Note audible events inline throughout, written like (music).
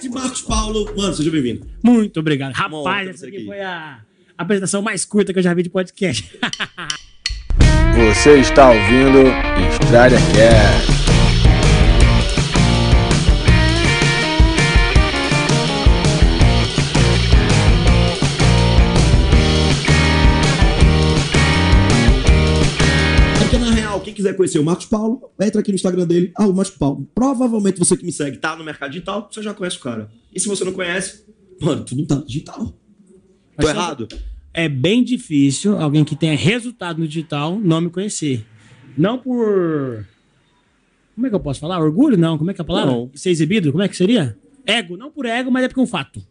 Mestre Marcos Paulo. Mano, seja bem-vindo. Muito obrigado. Rapaz, ter essa você aqui aqui. foi a apresentação mais curta que eu já vi de podcast. (laughs) Você está ouvindo Estrada Cast. Quiser conhecer o Marcos Paulo, entra aqui no Instagram dele. Ah, o Marcos Paulo. Provavelmente você que me segue tá no mercado digital, você já conhece o cara. E se você não conhece, mano, tu não tá no digital. Tô Mas só- errado? é bem difícil alguém que tenha resultado no digital não me conhecer. Não por. Como é que eu posso falar? Orgulho? Não. Como é que é a palavra? Não. Ser exibido? Como é que seria? Ego. Não por ego, mas é porque é um fato.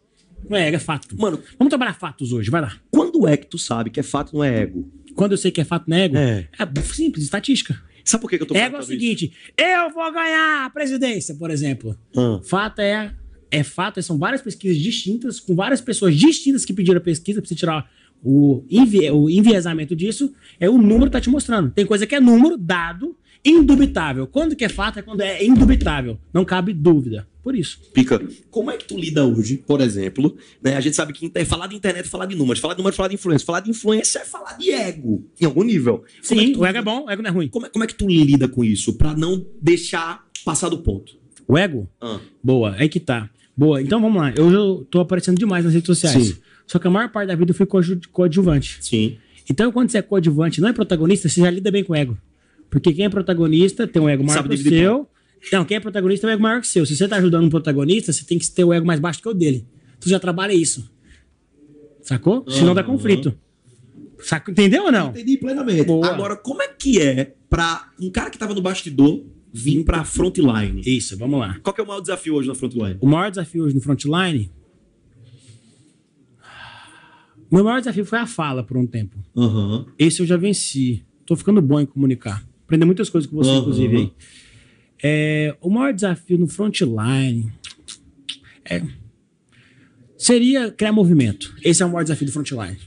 Não é ego, é fato. Mano, Vamos trabalhar fatos hoje, vai lá. quando é que tu sabe que é fato não é ego? Quando eu sei que é fato, não é. É. É simples, estatística. Sabe por que, que eu tô Ego é falando o isso? seguinte: eu vou ganhar a presidência, por exemplo. Ah, Fato é, é fato, são várias pesquisas distintas, com várias pessoas distintas que pediram a pesquisa, pra você tirar o, envie, o enviesamento disso, é o número que tá te mostrando. Tem coisa que é número, dado, indubitável. Quando que é fato é quando é indubitável. Não cabe dúvida. Por isso. Pica, como é que tu lida hoje, por exemplo, né? A gente sabe que é falar de internet é falar de números, falar de números é falar de influência, falar de influência é falar de ego, em algum nível. Como é Sim, tu o ego é bom, o ego não é ruim. Como é, como é que tu lida com isso pra não deixar passar do ponto? O ego? Ah, Boa, aí que tá. Boa, então vamos lá. Eu já tô aparecendo demais nas redes sociais. Sim. Só que a maior parte da vida eu fui coadju- coadjuvante. sim. Então, quando você é coadjuvante, não é protagonista, você já lida bem com o ego. Porque quem é protagonista tem um ego maior que o seu. Não, quem é protagonista tem um ego maior que o seu. Se você tá ajudando um protagonista, você tem que ter o ego mais baixo que o dele. Tu já trabalha isso. Sacou? Senão dá conflito. Saco, entendeu ou não? Entendi plenamente. Boa. Agora, como é que é pra um cara que tava no bastidor vir pra frontline? Isso, vamos lá. Qual que é o maior desafio hoje na frontline? O maior desafio hoje no frontline. Meu maior desafio foi a fala por um tempo. Aham. Esse eu já venci. Tô ficando bom em comunicar. Aprender muitas coisas com você, Aham. inclusive. Aí. É, o maior desafio no frontline é, seria criar movimento. Esse é o maior desafio do frontline.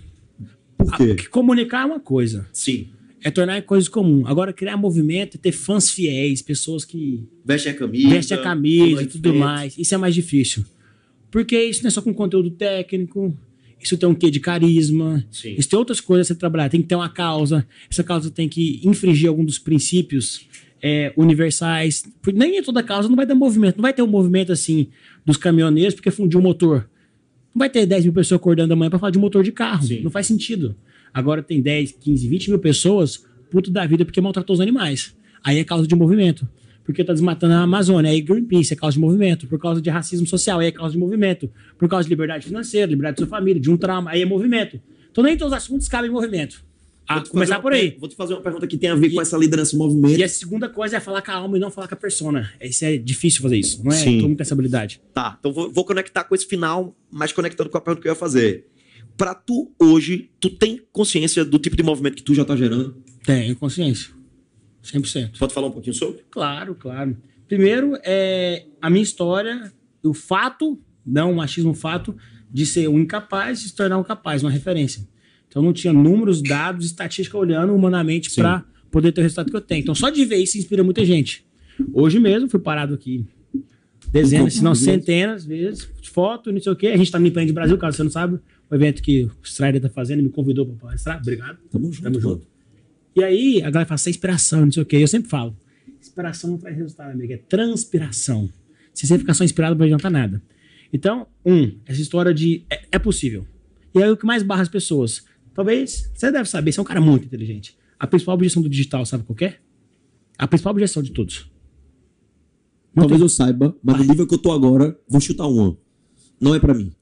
Por quê? porque comunicar é uma coisa, Sim. é tornar coisas comuns. Agora, criar movimento é ter fãs fiéis, pessoas que Veste a camisa. vestem a camisa e tudo frente. mais. Isso é mais difícil. Porque isso não é só com conteúdo técnico, isso tem um quê de carisma, Sim. isso tem outras coisas a ser trabalhar. Tem que ter uma causa, essa causa tem que infringir algum dos princípios é, universais. Nem em toda causa não vai ter movimento. Não vai ter um movimento assim dos caminhoneiros porque fundiu o motor. Não vai ter 10 mil pessoas acordando da manhã pra falar de motor de carro. Sim. Não faz sentido. Agora tem 10, 15, 20 mil pessoas puto da vida porque maltratou os animais. Aí é causa de movimento. Porque tá desmatando a Amazônia. Aí Greenpeace é causa de movimento. Por causa de racismo social, aí é causa de movimento. Por causa de liberdade financeira, liberdade da sua família, de um trauma, aí é movimento. Então nem todos os assuntos cabem em movimento. A Vou te fazer começar por aí. Vou te fazer uma pergunta que tem a ver com essa liderança, movimento. E a segunda coisa é falar com a alma e não falar com a persona. Isso é difícil fazer isso. Não é Sim. todo mundo tem essa habilidade. Tá, então vou, vou conectar com esse final, mas conectando com a pergunta que eu ia fazer. Pra tu, hoje, tu tem consciência do tipo de movimento que tu já tá gerando? Tenho consciência. 100%. Pode falar um pouquinho sobre? Claro, claro. Primeiro, é a minha história, o fato, não o machismo, o fato de ser um incapaz e se tornar um capaz, uma referência. Então não tinha números, dados, estatística olhando humanamente para poder ter o resultado que eu tenho. Então só de ver isso inspira muita gente. Hoje mesmo fui parado aqui dezenas, se não centenas de vezes, foto, não sei o quê. A gente tá no Empreende Brasil, caso você não sabe, o evento que o Strider tá fazendo, me convidou para palestrar. Obrigado. Tamo junto, Tamo junto. E aí, a galera fala, isso é inspiração, não sei o quê. Eu sempre falo, inspiração não traz resultado, amigo, é transpiração. Se você ficar só inspirado, não vai adiantar nada. Então, um, essa história de é, é possível. E aí, o que mais barra as pessoas? Talvez, você deve saber, você é um cara muito inteligente. A principal objeção do digital, sabe qual é? A principal objeção de todos. Não Talvez tem- eu saiba, mas no nível que eu tô agora, vou chutar uma. Não é pra mim.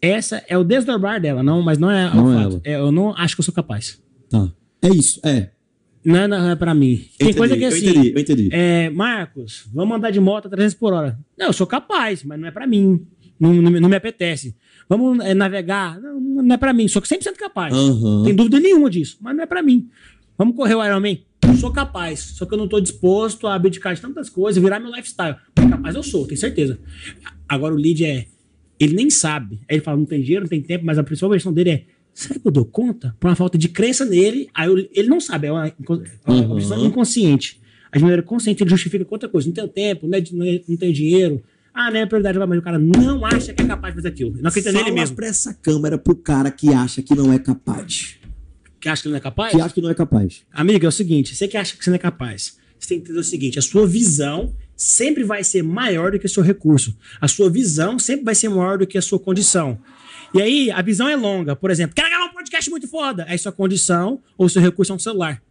Essa é o desdobrar dela, não, mas não é Não o é fato. É, eu não acho que eu sou capaz. Tá. É isso, é. Não é, não é pra mim. Tem Entendi, coisa que é eu assim. entendi, eu entendi. É, Marcos, vamos andar de moto a 300 por hora. Não, eu sou capaz, mas não é pra mim. Não, não, não me apetece. Vamos é, navegar? Não, não é pra mim. Sou 100% capaz. Não tem dúvida nenhuma disso, mas não é pra mim. Vamos correr o Ironman? Sou capaz, só que eu não tô disposto a abdicar de tantas coisas, virar meu lifestyle. Capaz eu sou, tenho certeza. Agora o lead é, ele nem sabe. Aí ele fala, não tem dinheiro, não tem tempo, mas a principal versão dele é, será que eu dou conta? Por uma falta de crença nele, aí eu- ele não sabe, é uma, é uma Uhum. inconsciente. A de maneira consciente ele justifica com outra coisa, não tenho tempo, não, é não, é- não tenho dinheiro, Ah, não é prioridade, mas o cara não acha que é capaz de fazer aquilo. Não acredita nele Fala mesmo. pra essa câmera pro cara que acha que não é capaz. Que acha que não é capaz? Que acha que não é capaz. Amigo, é o seguinte: você que acha que você não é capaz, você tem que entender o seguinte: a sua visão sempre vai ser maior do que o seu recurso. A sua visão sempre vai ser maior do que a sua condição. E aí, a visão é longa. Por exemplo, quero gravar um podcast muito foda. Aí sua condição ou seu recurso é um celular.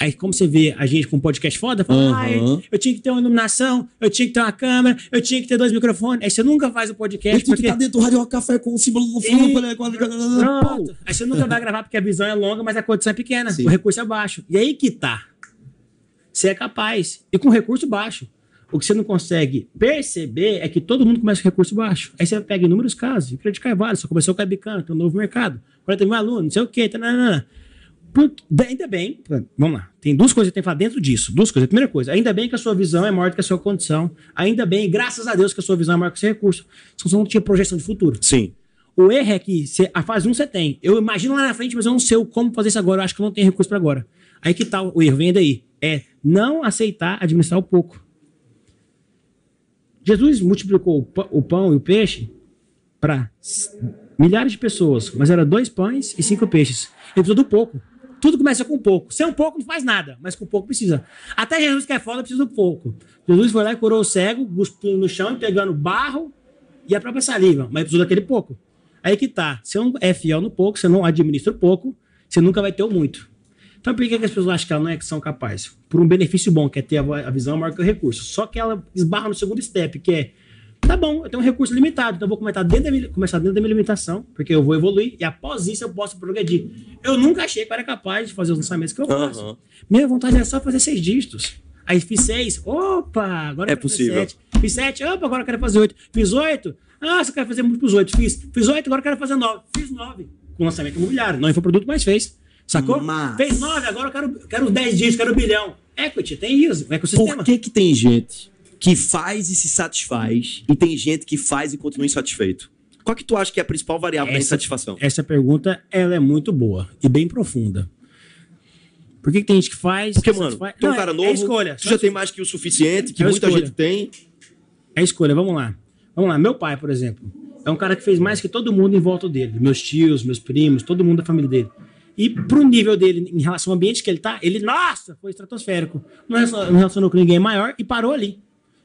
Aí, como você vê a gente com um podcast foda, fala, Aham. "Ai, eu tinha que ter uma iluminação, eu tinha que ter uma câmera, eu tinha que ter dois microfones. Aí você nunca faz o podcast tem que porque... estar dentro do rádio café com o símbolo no fundo. E- pra- Pronto. Aí você nunca vai gravar porque a visão é longa, mas a condição é pequena. Sim. O recurso é baixo. E aí que tá. Você é capaz. E com recurso baixo. O que você não consegue perceber é que todo mundo começa com recurso baixo. Aí você pega inúmeros casos. Fred Carvalho só começou com a Webcam, tem um novo mercado. 40 mil alunos, não sei o quê. Tananana. Ainda bem, vamos lá, tem duas coisas que tem que falar dentro disso. Duas coisas. A primeira coisa, ainda bem que a sua visão é maior do que a sua condição. Ainda bem, graças a Deus, que a sua visão é maior que o seu recurso. Senão você não tinha projeção de futuro. Sim. O erro é que cê- a fase 1 você tem. Eu imagino lá na frente, mas eu não sei como fazer isso agora. Eu acho que eu não tenho recurso para agora. Aí que tal o erro? Vem daí. É não aceitar administrar o pouco. Jesus multiplicou o pão e o peixe para milhares de pessoas, mas era dois pães e cinco peixes. Ele precisou do pouco. Tudo começa com pouco. Sem um pouco não faz nada, mas com pouco precisa. Até Jesus que é foda precisa do pouco. Jesus foi lá e curou o cego, cuspindo no chão pegando barro e a própria saliva, mas precisou daquele pouco. Aí que tá. Você não é fiel no pouco, você não administra o pouco, você nunca vai ter o muito. Então por que, que as pessoas acham que elas não é, que são capazes? Por um benefício bom, que é ter a visão maior que o recurso. Só que ela esbarra no segundo step, que é tá bom, eu tenho um recurso limitado, então eu vou começar dentro, da minha, começar dentro da minha limitação, porque eu vou evoluir e após isso eu posso progredir. Eu nunca achei que eu era capaz de fazer os lançamentos que eu faço. Aham. Minha vontade é só fazer seis dígitos. Aí fiz seis, opa, agora É possível. sete. Fiz sete, opa, agora eu quero fazer oito. Fiz oito, ah, você quer fazer múltiplos oito. Fiz, fiz oito, agora eu quero fazer nove. Fiz nove. Com lançamento imobiliário. Não foi produto, mas fez. Sacou? Mas- Fez nove, agora eu quero, quero dez dígitos, quero um bilhão. Equity, tem isso, o ecossistema. Por que, que tem gente que faz e se satisfaz e tem gente que faz e continua insatisfeito? Qual que tu acha que é a principal variável da Essa- insatisfação? Essa pergunta, ela é muito boa e bem profunda. Por que, que tem gente que faz? Porque, se mano, satisfaz? tu é um cara é novo, escolha. tu já tem mais que o suficiente, que É muita escolha. gente tem. É escolha, vamos lá. Vamos lá, meu pai, por exemplo, é um cara que fez mais que todo mundo em volta dele. Meus tios, meus primos, todo mundo da família dele. E pro nível dele, em relação ao ambiente que ele tá, ele, nossa, foi estratosférico. Não relacionou com ninguém maior e parou ali.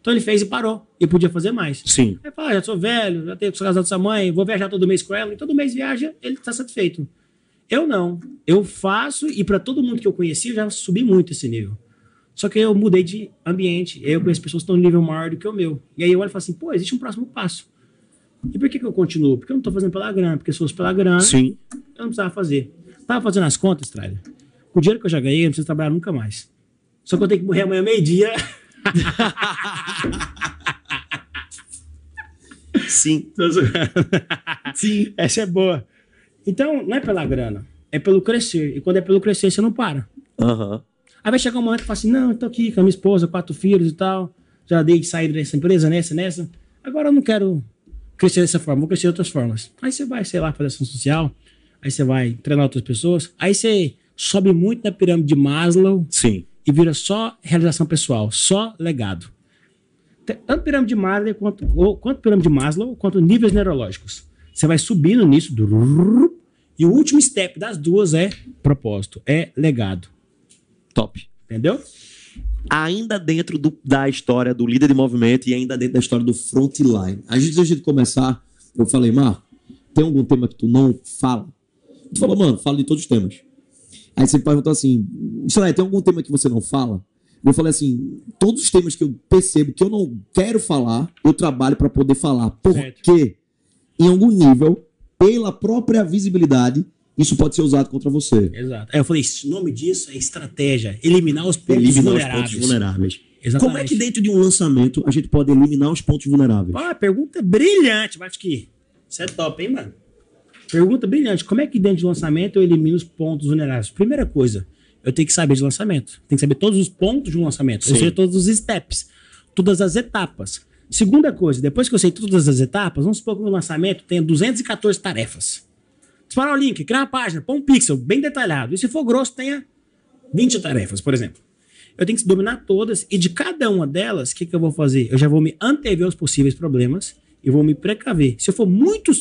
Então ele fez e parou. E podia fazer mais. Sim. Aí fala, ah, já sou velho, já tenho que casado com sua mãe, vou viajar todo mês com ela, e todo mês viaja, ele tá satisfeito. Eu não. Eu faço, e para todo mundo que eu conheci, eu já subi muito esse nível. Só que eu mudei de ambiente. Eu conheço pessoas que estão no nível maior do que o meu. E aí eu olho e falo assim, pô, existe um próximo passo. E por que, que eu continuo? Porque eu não tô fazendo pela grana. Porque se fosse pela grana, Sim. eu não precisava fazer. Tava fazendo as contas, Trailer. Com o dinheiro que eu já ganhei, eu não preciso trabalhar nunca mais. Só que eu tenho que morrer amanhã meio-dia. (laughs) (laughs) Sim. Sim. Essa é boa. Então, não é pela grana, é pelo crescer. E quando é pelo crescer, você não para. Aham. Aí vai chegar um momento que fala assim: não, eu tô aqui com a minha esposa, quatro filhos e tal. Já dei de sair dessa empresa, nessa, nessa. Agora eu não quero crescer dessa forma, vou crescer de outras formas. Aí você vai, sei lá, fazer ação social. Aí você vai treinar outras pessoas. Aí você sobe muito na pirâmide de Maslow Sim. E vira só realização pessoal, só legado. Tanto pirâmide de Maslow quanto, ou, quanto pirâmide de Maslow, quanto níveis neurológicos. Você vai subindo nisso, e o último step das duas é propósito, é legado. Top. Entendeu? Ainda dentro do- da história do líder de movimento e ainda dentro da história do frontline. A gente, antes de começar, eu falei, Mar, tem algum tema que tu não fala? Tu falou, mano, fala de todos os temas. Aí você perguntou assim, lá, tem algum tema que você não fala? Eu falei assim, todos os temas que eu percebo que eu não quero falar, eu trabalho para poder falar. Porque, em algum nível, pela própria visibilidade, isso pode ser usado contra você. Exato. Aí eu falei, o nome disso é estratégia, eliminar os pontos Eliminar os vulneráveis. pontos vulneráveis. Exatamente. Como é que dentro de um lançamento a gente pode eliminar os pontos vulneráveis? Pô, pergunta brilhante, mas que isso é top, hein, mano? Pergunta brilhante. Como é que dentro de lançamento eu elimino os pontos vulneráveis? Primeira coisa, eu tenho que saber de lançamento. Tem que saber todos os pontos de um lançamento, ou Sim. seja, todos os steps, todas as etapas. Segunda coisa, depois que eu sei todas as etapas, vamos supor que o lançamento tenha 214 tarefas. Disparar o link, criar uma página, pôr um pixel bem detalhado. E se for grosso, tenha 20 tarefas, por exemplo. Eu tenho que dominar todas e de cada uma delas, o que, que eu vou fazer? Eu já vou me antever aos possíveis problemas e vou me precaver. Se eu for muito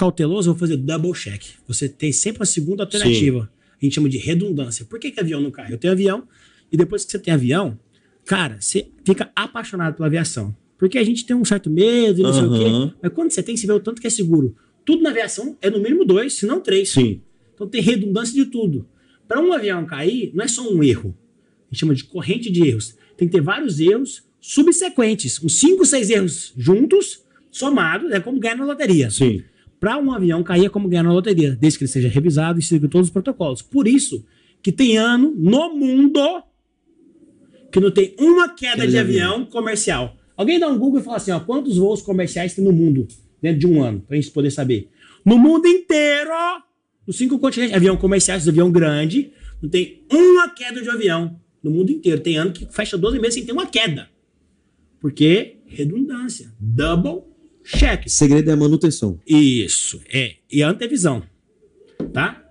cauteloso, eu vou fazer double check. Você tem sempre a segunda alternativa. A gente chama de redundância. Por que, que avião não cai? Eu tenho avião e depois que você tem avião, cara, você fica apaixonado pela aviação. Porque a gente tem um certo medo e não sei o quê. Mas quando você tem, você vê o tanto que é seguro. Tudo na aviação é no mínimo dois, se não três. Sim. Então tem redundância de tudo. Para um avião cair, não é só um erro. A gente chama de corrente de erros. Tem que ter vários erros subsequentes. Uns 5, 6 erros juntos, somados, é como ganhar na loteria. Sim. Para um avião cair é como ganhar na loteria, desde que ele seja revisado e siga todos os protocolos. Por isso que tem ano no mundo que não tem uma queda de avião comercial. Alguém dá um Google e fala assim, ó, quantos voos comerciais tem no mundo dentro de um ano, pra gente poder saber. No mundo inteiro, nos cinco continentes, avião comercial, esse avião grande, não tem uma queda de avião no mundo inteiro. Tem ano que fecha 12 meses sem ter uma queda. Porque redundância, double check. O segredo é a manutenção. Isso, é. E a antevisão. Tá?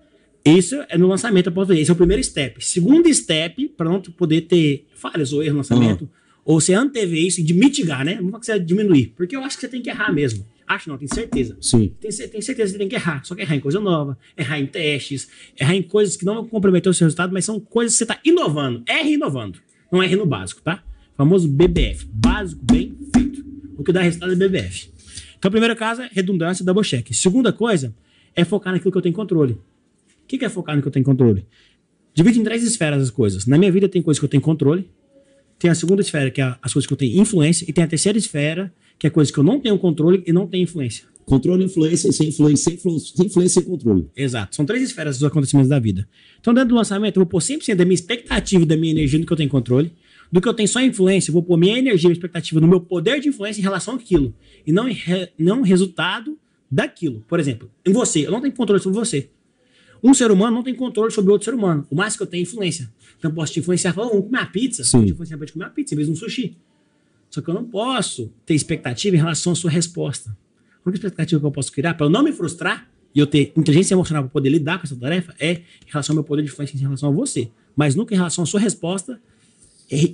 Isso é no lançamento, eu posso ver. Esse é o primeiro step. Segundo step, para não poder ter falhas ou erro no lançamento, ou você antever isso e de mitigar, né? Não que você diminuir. Porque eu acho que você tem que errar mesmo. Acho não, tenho certeza. Sim. Tem certeza que você tem que errar. Só que errar em coisa nova, errar em testes, errar em coisas que não vão comprometer o seu resultado, mas são coisas que você está inovando. Erre inovando. Não erre no básico, tá? famoso BBF. Básico, bem feito. O que dá resultado é BBF. Então, primeiro caso é redundância, double check. Segunda coisa é focar naquilo que eu tenho controle. O que que é focar no que eu tenho controle? Divide em três esferas as coisas. Na minha vida tem coisas que eu tenho controle. Tem a segunda esfera, que é as coisas que eu tenho influência. E tem a terceira esfera, que é coisas que eu não tenho controle e não tenho influência. Controle, influência e sem influência, sem influência, sem influência e controle. Exato. São três esferas dos acontecimentos da vida. Então, dentro do lançamento, eu vou pôr 100% da minha expectativa e da minha energia no que eu tenho controle. Do que eu tenho só influência, eu vou pôr minha energia e expectativa no meu poder de influência em relação àquilo. E não em re, não resultado daquilo. Por exemplo, em você, eu não tenho controle sobre você. Um ser humano não tem controle sobre outro ser humano. O mais que eu tenho é influência. Então, eu posso te influenciar, falar, vamos comer uma pizza. Sim. Te influenciar pra gente comer uma pizza em vez de um sushi. Só que eu não posso ter expectativa em relação à sua resposta. A única expectativa que eu posso criar para eu não me frustrar e eu ter inteligência emocional para poder lidar com essa tarefa é em relação ao meu poder de influência em relação a você. Mas nunca em relação à sua resposta, re-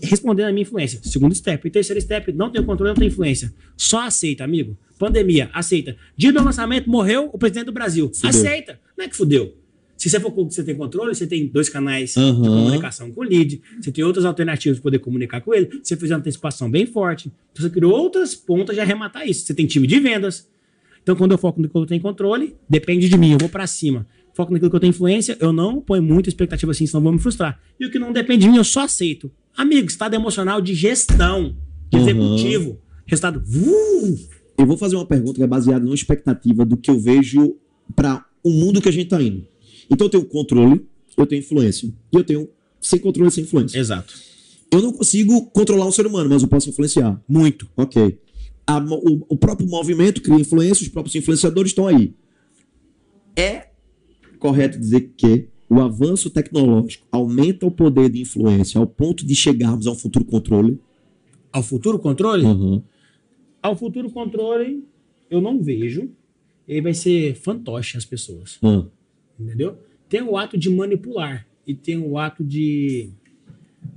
respondendo à minha influência. Segundo step. E terceiro step, não tenho controle, não tenho influência. Só aceita, amigo. Pandemia, aceita. Dia do lançamento, morreu o presidente do Brasil. Fudeu. Aceita. Não é que fudeu. Se você for com- você tem controle, você tem dois canais de Aham. comunicação com o lead, você tem outras alternativas de poder comunicar com ele, você fez uma antecipação bem forte, então você criou outras pontas de arrematar isso. Você tem time de vendas. Então, quando eu foco no que eu tenho controle, depende de mim, eu vou pra cima. Foco naquilo que eu tenho influência, eu não ponho muita expectativa assim, senão vou me frustrar. E o que não depende de mim, eu só aceito. Amigo, estado emocional de gestão, de executivo. Resultado. Uh, Eu vou fazer uma pergunta que é baseada numa expectativa do que eu vejo para o mundo que a gente tá indo. Então eu tenho controle, eu tenho influência. E eu tenho sem controle e sem influência. Exato. Eu não consigo controlar um ser humano, mas eu posso influenciar. Muito. Ok. A o, o próprio movimento cria influência, os próprios influenciadores estão aí. É correto dizer que o avanço tecnológico aumenta o poder de influência ao ponto de chegarmos a um futuro controle? Ao futuro controle? Uhum. Ao futuro controle, eu não vejo. E aí vai ser fantoche as pessoas. Ah, Entendeu? Tem o ato de manipular. E tem o ato de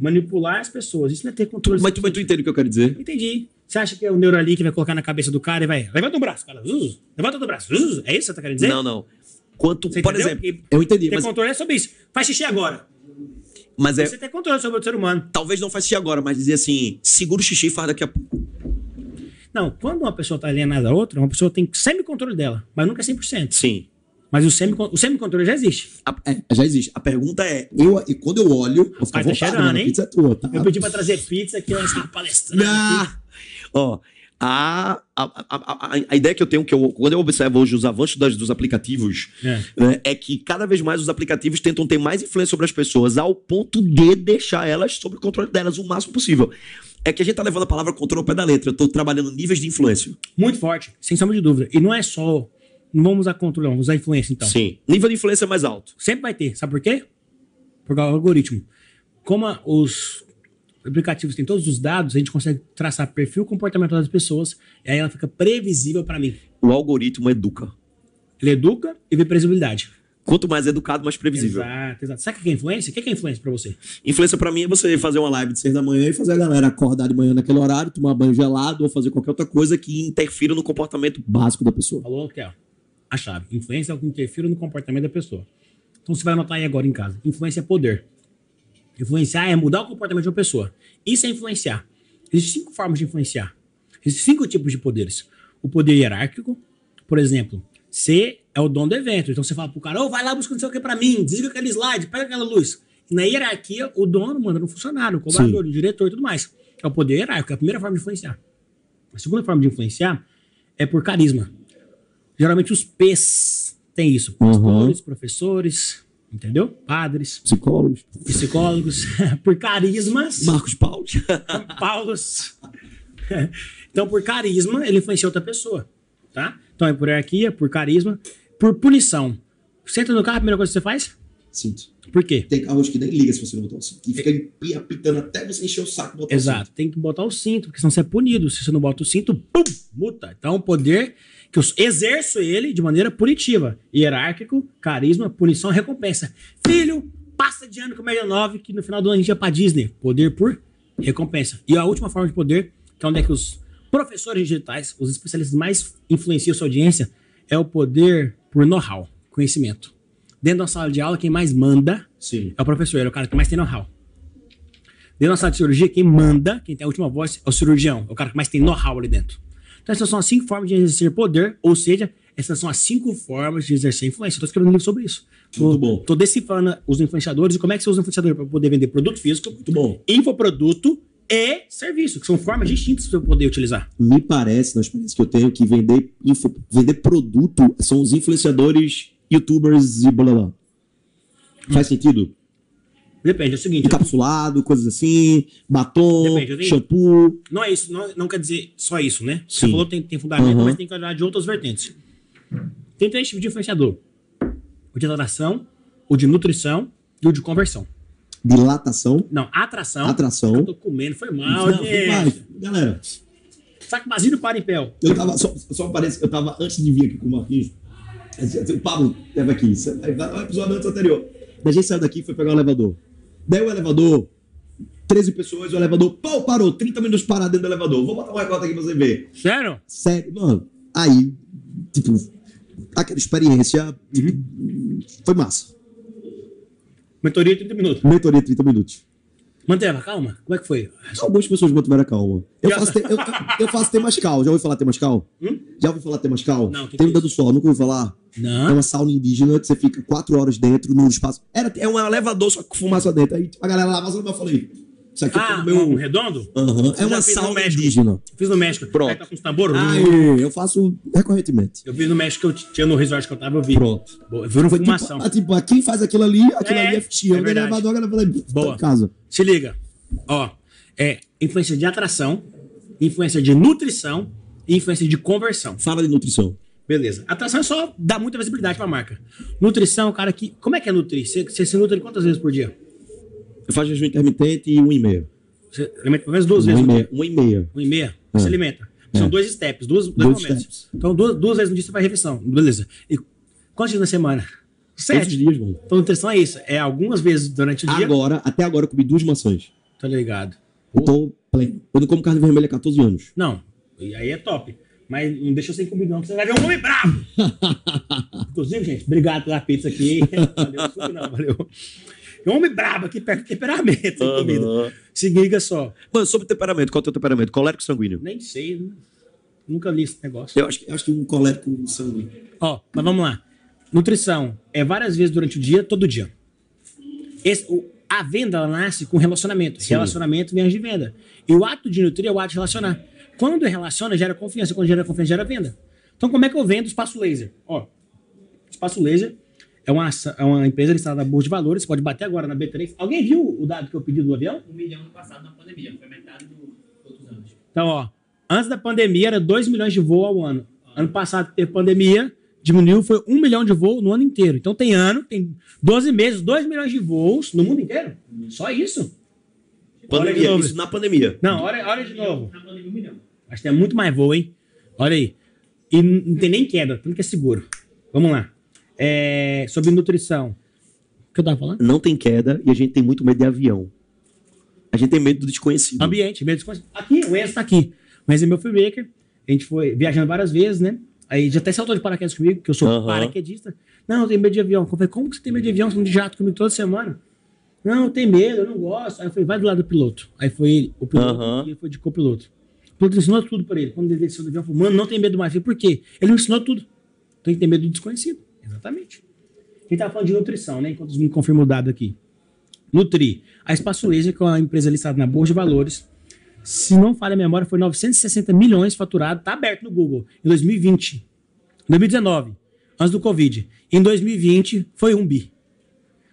manipular as pessoas. Isso não é ter controle. Mas tu, mas tu entende o que eu quero dizer? Entendi. Você acha que é o Neuralink que vai colocar na cabeça do cara e vai. Levanta o braço, cara. Zuz, levanta o braço. Zuz. É isso que você tá querendo dizer? Não, não. Quanto, Você por entendeu? exemplo, E eu entendi, Ter mas, controle é sobre isso. Faz xixi agora. mas é, Você tem controle sobre o ser humano. talvez não faça xixi agora, mas dizer assim, segura o xixi e faz daqui a pouco. Não, quando uma pessoa tá alienada a outra, uma pessoa tem semi-controle dela, mas nunca é 100%. Sim. Mas o semi- o semi-controle já existe. A- é, já existe. A pergunta é, eu, e quando eu olho, eu fico Pai, tá vontade, cheirando, mano, hein? pizza é tua, tá? Eu pedi pra trazer pizza aqui, essa palestrante. aqui. Ah, ó, a, a, a, a ideia que eu tenho, que eu, quando eu observo hoje os avanços das- dos aplicativos, É. né, é que cada vez mais os aplicativos tentam ter mais influência sobre as pessoas, ao ponto de deixar elas sob o controle delas o máximo possível. É que a gente tá levando a palavra controle ao pé da letra. Eu tô trabalhando níveis de influência. Muito forte, sem sombra de dúvida. E não é só. Não vamos usar controle, vamos usar influência, então. Sim. Nível de influência mais alto. Sempre vai ter. Sabe por quê? Por causa do algoritmo. Como os aplicativos têm todos os dados, a gente consegue traçar perfil comportamental das pessoas e aí ela fica previsível para mim. O algoritmo educa. Ele educa e vê previsibilidade. Quanto mais educado, mais previsível. Exato, exato. Sabe o que é influência? O que é influência pra você? Influência pra mim é você fazer uma live de seis da manhã e fazer a galera acordar de manhã naquele horário, tomar banho gelado ou fazer qualquer outra coisa que interfira no comportamento básico da pessoa. Falou que é a chave. Influência é o que interfere no comportamento da pessoa. Então você vai anotar aí agora em casa. Influência é poder. Influenciar é mudar o comportamento de uma pessoa. Isso é influenciar. Existem cinco formas de influenciar. Existem cinco tipos de poderes. O poder hierárquico, por exemplo, você é o dono do evento. Então você fala pro cara, ô, vai lá buscar não sei o que pra mim, desliga aquele slide, pega aquela luz. E na hierarquia, o dono manda no funcionário, no colaborador, no diretor e tudo mais. É o poder hierárquico, é a primeira forma de influenciar. A segunda forma de influenciar é por carisma. Geralmente os P's têm isso. Pastores, professores, entendeu? Padres, Psicólogos. psicólogos, (laughs) por carismas. Marcos Paulo. Paulos. (laughs) então, por carisma, ele influencia outra pessoa, tá? Então, é por hierarquia, por carisma, por punição. Você entra no carro, a primeira coisa que você faz? Cinto. Por quê? Tem carros que nem liga se você não botar o cinto. E fica apitando até você encher o saco botar Exato, tem que botar o cinto, porque senão você é punido. Se você não bota o cinto, pum, multa. Então, o poder que eu exerço ele de maneira punitiva. Hierárquico, carisma, punição, recompensa. Filho, passa de ano com média 9, que no final do ano a gente ia pra Disney. Poder por recompensa. E a última forma de poder, que é onde é que os professores digitais, os especialistas mais influenciam a sua audiência, é o poder por know-how, conhecimento. Dentro da sala de aula, quem mais manda Sim. é o professor, ele é o cara que mais tem know-how. Dentro da sala de cirurgia, quem manda, quem tem a última voz, é o cirurgião, é o cara que mais tem know-how ali dentro. Então, essas são as cinco formas de exercer poder, ou seja, essas são as cinco formas de exercer influência. Eu tô escrevendo um livro sobre isso. Tô, Muito bom. Tô decifrando os influenciadores e como é que você usa o influenciador para poder vender produto físico, Muito bom. infoproduto e serviço, que são formas distintas para poder utilizar. Me parece, na experiência que eu tenho, que vender, info- vender produto são os influenciadores, youtubers e blá blá. Faz sentido? Depende, é o seguinte, Encapsulado, coisas assim, batom, Depende, eu tenho- shampoo. não é isso, não, não quer dizer só isso, né? Você Sim. falou que tem, tem fundamento, Uhum. mas tem que olhar de outras vertentes. Tem três tipos de influenciador: o de atração, o de nutrição e o de conversão. Dilatação, Não, atração. atração. Eu tô comendo, foi mal, Não, gente. vai. Galera, Saco Basílio para em pé. eu tava, só, só parece, eu tava antes de vir aqui com o Marquinhos, o Pablo esteve aqui, o episódio antes anterior. A gente saiu daqui e foi pegar o elevador. Daí o elevador, 13 pessoas, o elevador, pau, parou, 30 minutos parado dentro do elevador. Vou botar um recorte aqui pra você ver. Sério? Sério, mano. Aí, tipo, aquela experiência tipo, foi massa. Mentoria 30 minutos. Mentoria 30 minutos. Manteve a calma? Como é que foi? Algumas pessoas mantiveram a calma. Eu faço, te, eu, eu faço temascal. Já ouviu falar temascal? Hum? Já ouviu falar temascal? Não, que Tem que é do sol, nunca ouviu falar? É Não. uma sauna indígena que você fica quatro horas dentro no espaço. Era, é um elevador só com fumaça dentro. Aí a galera lá passando, eu falei, isso aqui Ah, é meu... um redondo? Eu É uma fiz sauna indígena. Fiz no México. Pronto. Aí tá com os tambores. Aí, eu faço recorrentemente. Eu vi no México eu tinha no resort que eu tava, eu vi. Pronto. Boa, eu vi uma tipo, fumação. ah, tipo, ah, quem faz aquilo ali, aquilo É, ali é fichinho. é Eu elevador, a galera falei, tá Boa. casa. Se liga. Ó, é influência de atração, influência de nutrição e influência de conversão. Fala de nutrição. Beleza. Atração é só dar muita visibilidade pra marca. Nutrição, cara, que. Como é que é nutrir? Você, você se nutre quantas vezes por dia? Eu faço jejum intermitente e um e meio. Você alimenta pelo menos duas Um vezes e meia. Um e meia. Um e meia. É. Você alimenta. São É. dois steps, dois, dois, Dois momentos. Então, duas, duas vezes no dia você faz refeição. Beleza. E quantos dias na semana? Todos Sete. dias, mano. Então, nutrição é isso. É algumas vezes durante o dia. Agora, até agora, eu comi duas maçãs. Tá ligado? Eu tô pleno. Eu não como carne vermelha há 14 anos. Não, e aí é top. Mas não deixa eu sem comida, não, que você vai ver um homem bravo. (laughs) Inclusive, gente, obrigado pela pizza aqui. (laughs) Valeu, não, valeu. Homem brabo perto do temperamento, sem comida. Se liga só. Mano, sobre temperamento, qual é o teu temperamento? Colérico sanguíneo? Nem sei, né? nunca li esse negócio. Eu acho, que- eu acho que um colérico sanguíneo. Ó, mas vamos lá. Nutrição é várias vezes durante o dia, todo dia. Esse- o- a venda ela nasce com relacionamento. Sim. Relacionamento vem de venda. E o ato de nutrir é o ato de relacionar. Quando relaciona, gera confiança. Quando gera confiança, gera venda. Então, como é que eu vendo espaço laser? Ó, espaço laser é uma, ação- é uma empresa listada na Bolsa de Valores. Pode bater agora na B3. Alguém viu o dado que eu pedi do avião? um milhão no passado na pandemia, foi metade dos outros anos. Então, ó, antes da pandemia era 2 milhões de voo ao ano. Ano passado teve pandemia, diminuiu, foi 1 milhão de voo no ano inteiro. Então tem ano, tem 12 meses, 2 milhões de voos no mundo inteiro. Só isso? Pandemia, isso na pandemia. Não, olha, olha de novo. Na pandemia, um milhão. Acho que tem muito mais voo, hein? Olha aí. E não tem nem queda, tanto que é seguro. Vamos lá. É, sobre nutrição. O que eu tava falando? Não tem queda e a gente tem muito medo de avião. A gente tem medo do desconhecido. Ambiente, medo de Aqui, o Enzo tá aqui. O Enzo é meu filmmaker. A gente foi viajando várias vezes, né? Aí já até saltou de paraquedas comigo, que eu sou paraquedista. Não, eu tenho medo de avião. Eu falei, como que você tem medo de avião? Você de jato comigo toda semana? Não, eu tenho medo, eu não gosto. Aí eu falei, vai do lado do piloto. Aí foi ele, o piloto, e ele foi de copiloto. O piloto ensinou tudo pra ele. Quando ele desceu do avião, falou, mano, não tem medo mais. Eu falei, por quê? Ele me ensinou tudo. Tem que ter medo do desconhecido. Exatamente. A gente tava falando de nutrição, né? Enquanto me confirma o dado aqui. Nutri. A Espaço Laser, que é uma empresa listada na Bolsa de Valores, se não falha a memória, foi 960 milhões faturado, tá aberto no Google, em 2020. Em 2019, antes do Covid. Em 2020, foi um bi.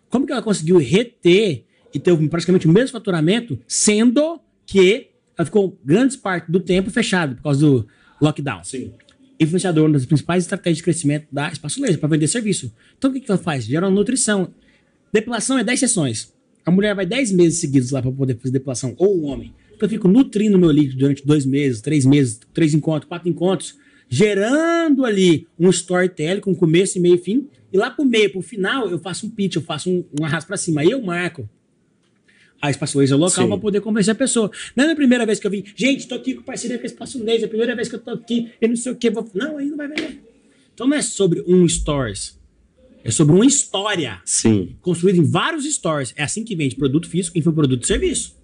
Como que ela conseguiu reter e ter praticamente o mesmo faturamento, sendo que ela ficou grandes partes do tempo fechada por causa do lockdown? Sim. Influenciador, uma das principais estratégias de crescimento da Espaço Laser, para vender serviço. Então, o que, que ela faz? Gera uma nutrição. Depilação é 10 sessões. A mulher vai 10 meses seguidos lá para poder fazer depilação, ou o homem. Então, eu fico nutrindo meu líquido durante dois meses, três meses, três encontros, quatro encontros, gerando ali um storytelling com começo e meio e fim. E lá pro meio, pro final, eu faço um pitch, eu faço um, um arrasto para cima. Aí eu marco a Espaço Laser local para poder convencer a pessoa. Não é a primeira vez que eu vim, gente, tô aqui com parceria com a Espaço Laser, é a primeira vez que eu tô aqui, eu não sei o que, vou... não, aí não vai vender. Então não é sobre um stories, é sobre uma história Sim. construída em vários stores. É assim que vende produto físico, infoproduto e serviço.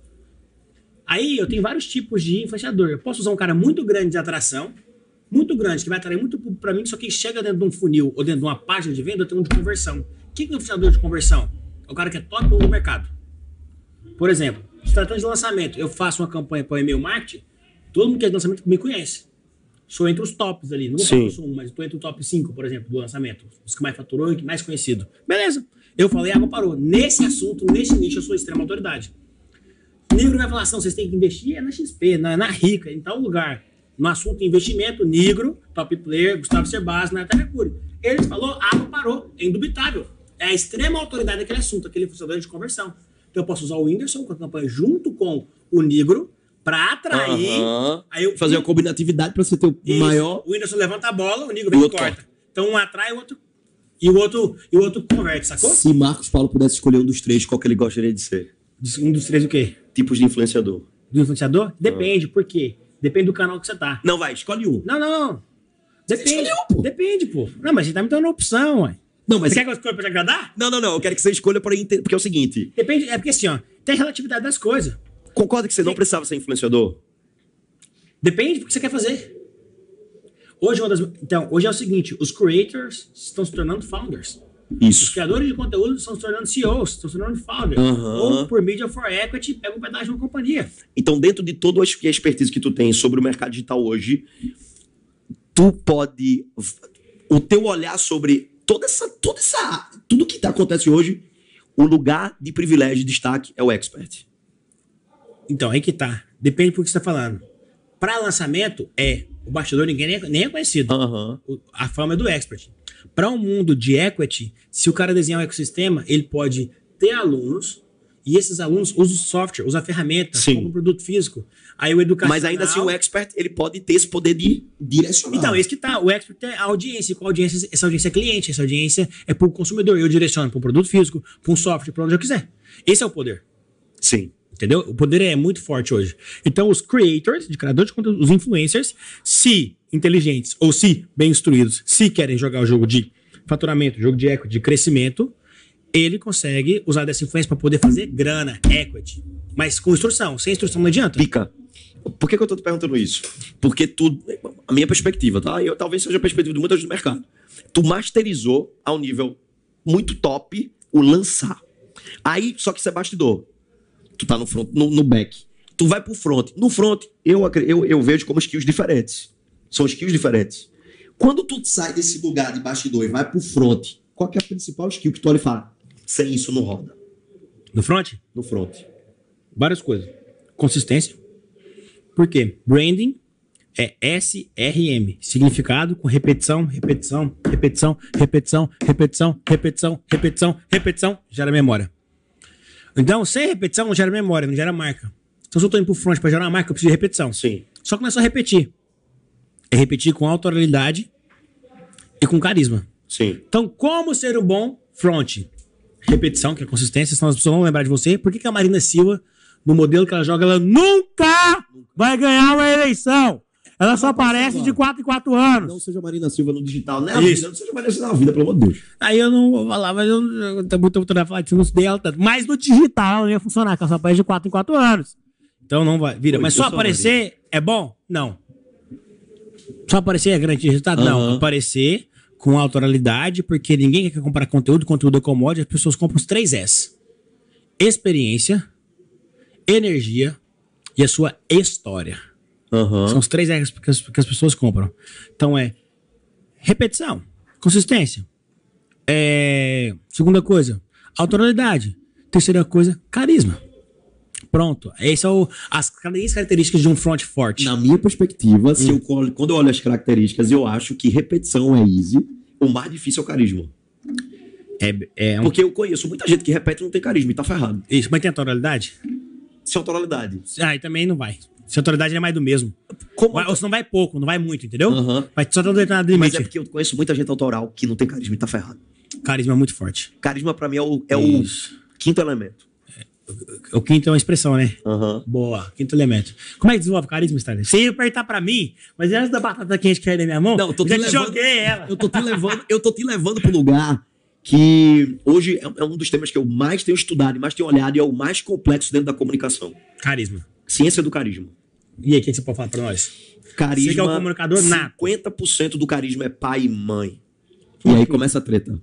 Aí eu tenho vários tipos de influenciador. Eu posso usar um cara muito grande de atração, muito grande, que vai atrair muito público para mim, só que chega dentro de um funil ou dentro de uma página de venda, eu tenho um de conversão. O que é um influenciador de conversão? É o cara que é top 1 do mercado. Por exemplo, se tratando de lançamento, eu faço uma campanha para o e-mail marketing, todo mundo que é de lançamento me conhece. Sou entre os tops ali. Não vou falar que sou um, mas estou entre o top 5, por exemplo, do lançamento. Os que mais faturou e que mais conhecido. Beleza. Eu falei, água parou. Nesse assunto, nesse nicho, eu sou extrema autoridade. Negro vai falar assim, vocês têm que investir é na XP, na, na Rica, em tal lugar. No assunto investimento, Negro, top player, Gustavo Cerbasi, Nata Mercúrio. Ele falou, água parou. É indubitável. É a extrema autoridade daquele assunto, aquele funcionário de conversão. Então eu posso usar o Whindersson com a campanha junto com o Negro para atrair. Aham. Aí eu Fazer uma combinatividade para você ter o isso. maior. O Whindersson levanta a bola, o Negro vem e outro corta. Então um atrai, o outro. E o outro, e o outro converte, sacou? Se Marcos Paulo pudesse escolher um dos três, qual que ele gostaria de ser? Um dos três o quê? Tipos de influenciador. Do influenciador? Depende, por quê? Depende do canal que você tá. Não, vai, escolhe um. Não, não, não. Depende. escolheu, pô. Depende, pô. Não, mas você tá me dando opção, ué. Não, mas. Você quer que eu escolha pra te agradar? Não, não, não. Eu quero que você escolha para entender. Porque é o seguinte: Depende, é porque assim, ó, tem relatividade das coisas. concorda que você não precisava ser influenciador? Depende do que você quer fazer. Hoje, uma das, então, hoje é o seguinte: os creators estão se tornando founders. Os Isso. criadores de conteúdo estão se tornando CEOs, estão se tornando founders. Aham. Ou por Media for Equity, pega um pedaço de uma companhia. Então, dentro de toda a expertise que tu tem sobre o mercado digital hoje, tu pode. O teu olhar sobre toda essa. Toda essa tudo que tá, acontece hoje, o lugar de privilégio e destaque é o expert. Então, aí que tá. Depende do que você tá falando. Para lançamento, é. O bastidor ninguém nem é, é conhecido. O- A fama é do expert. Para um mundo de equity, se o cara desenhar um ecossistema, ele pode ter alunos e esses alunos usam o software, usam a ferramenta, Sim. compram um produto físico. Aí o educacional... Mas ainda assim, o expert ele pode ter esse poder de direcionar. Então, esse que tá. O expert é a audiência. Qual audiência? Essa audiência é cliente, essa audiência é para o consumidor. Eu direciono para um produto físico, para um software, para onde eu quiser. Esse é o poder. Sim. Entendeu? O poder é muito forte hoje. Então, os creators, de criadores de conteúdo, os influencers, se inteligentes ou se bem instruídos, se querem jogar o jogo de faturamento, jogo de equity, de crescimento, ele consegue usar dessa influência para poder fazer grana, equity. Mas com instrução. Sem instrução não adianta. Pica. Por que, que eu tô te perguntando isso? Porque tu. A minha perspectiva, tá? Eu, talvez seja a perspectiva de muita gente do mercado. Tu masterizou ao nível muito top o lançar. Aí, só que isso é bastidor. Tu tá no front, no, no back. Tu vai pro front. No front, eu, eu, eu vejo como skills diferentes. São skills diferentes. Quando tu sai desse lugar de bastidor e vai pro front, qual que é a principal skill que tu olha e fala? Sem isso não roda. No front, No front. várias coisas. Consistência. Por quê? Branding é SRM. Significado com repetição, repetição, repetição, repetição, repetição, repetição, repetição, repetição, gera memória. Então, sem repetição não gera memória, não gera marca. Então, se eu tô indo pro front para gerar uma marca, eu preciso de repetição. Sim. Só que não é só repetir. É repetir com autoralidade e com carisma. Sim. Então, como ser um bom front? Repetição, que é consistência, senão as pessoas vão lembrar de você. Por que, que a Marina Silva, no modelo que ela joga, ela nunca vai ganhar uma eleição? Ela só aparece de 4 em 4 anos. Não seja Marina Silva no digital, né? Isso. vida, não seja Marina Silva na vida, pelo amor de Deus. Aí eu não vou falar, mas eu, eu tô muito de falar disso, não estudei ela tanto. Mas no digital não ia funcionar, porque ela só aparece de 4 em 4 anos. Então não vai, vira. Oi, mas só aparecer é bom? Não. Só aparecer é garantia de resultado? Não. Aparecer com autoralidade, porque ninguém quer comprar conteúdo, conteúdo é commodity, as pessoas compram os três S. Experiência, energia e a sua história. Aham. São os três R's que as, que as pessoas compram. Então é repetição, consistência. É, segunda coisa, autoralidade. Terceira coisa, carisma. Pronto. Essas são as três características de um front forte. Na minha perspectiva, Hum. eu, quando eu olho as características, eu acho que repetição é easy, o mais difícil é o carisma. É, é um, Porque eu conheço muita gente que repete e não tem carisma e tá ferrado. isso, mas tem autoralidade? É autoralidade. Ah, e também não vai. Se autoralidade é mais do mesmo. Como Vai, ou se não vai pouco, não vai muito, entendeu? Aham. Vai só um determinado Mas limite. é porque eu conheço muita gente autoral que não tem carisma e tá ferrado. Carisma é muito forte. Carisma pra mim é o, é o quinto elemento. O quinto é uma expressão, né? Aham. Boa, quinto elemento. Como é que desenvolve carisma, Stanley? Você ia apertar pra mim, mas antes da batata quente cair na minha mão, Não, eu já levando- joguei ela. Eu tô te levando, eu tô te levando pro lugar que hoje é é um dos temas que eu mais tenho estudado e mais tenho olhado e é o mais complexo dentro da comunicação. Carisma. Ciência do carisma. E aí, o que que você pode falar pra nós? Carisma. Você que é o comunicador nato. 50% do carisma é pai e mãe. E aí começa a treta.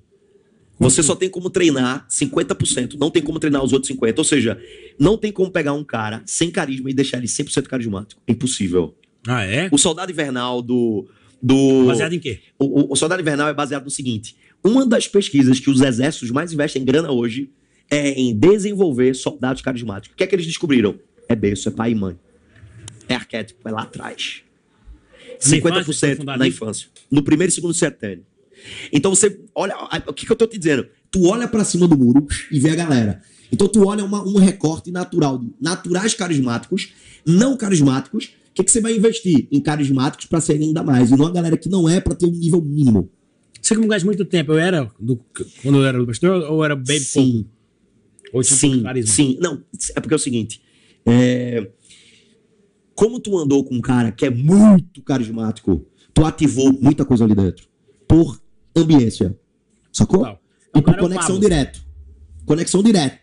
Você só tem como treinar 50%, não tem como treinar os outros 50%. Ou seja, não tem como pegar um cara sem carisma e deixar ele 100% carismático. É impossível. Ah, é? O soldado invernal do. do Baseado em quê? o, o- o soldado invernal é baseado no seguinte: uma das pesquisas que os exércitos mais investem grana hoje é em desenvolver soldados carismáticos. O que é que eles descobriram? É berço, é pai e mãe. É arquétipo, é lá atrás. Na infância, 50% foi fundado na infância. No primeiro e segundo setênio. Então você olha, o que, que eu tô te dizendo? Tu olha pra cima do muro e vê a galera. Então tu olha uma- um recorte natural de naturais carismáticos, não carismáticos. O que, que você vai investir em carismáticos pra serem ainda mais? E não a galera que não é pra ter um nível mínimo. Você que me muito tempo, eu era, do- quando eu era do pastor, ou era bem pouco? Sim, Ou pouco sim, de carisma? sim. Não, é porque é o seguinte. é, Como tu andou com um cara que é muito carismático, tu ativou muita coisa ali dentro. Por ambiência. Sacou? Total. E o conexão direto. Conexão direto.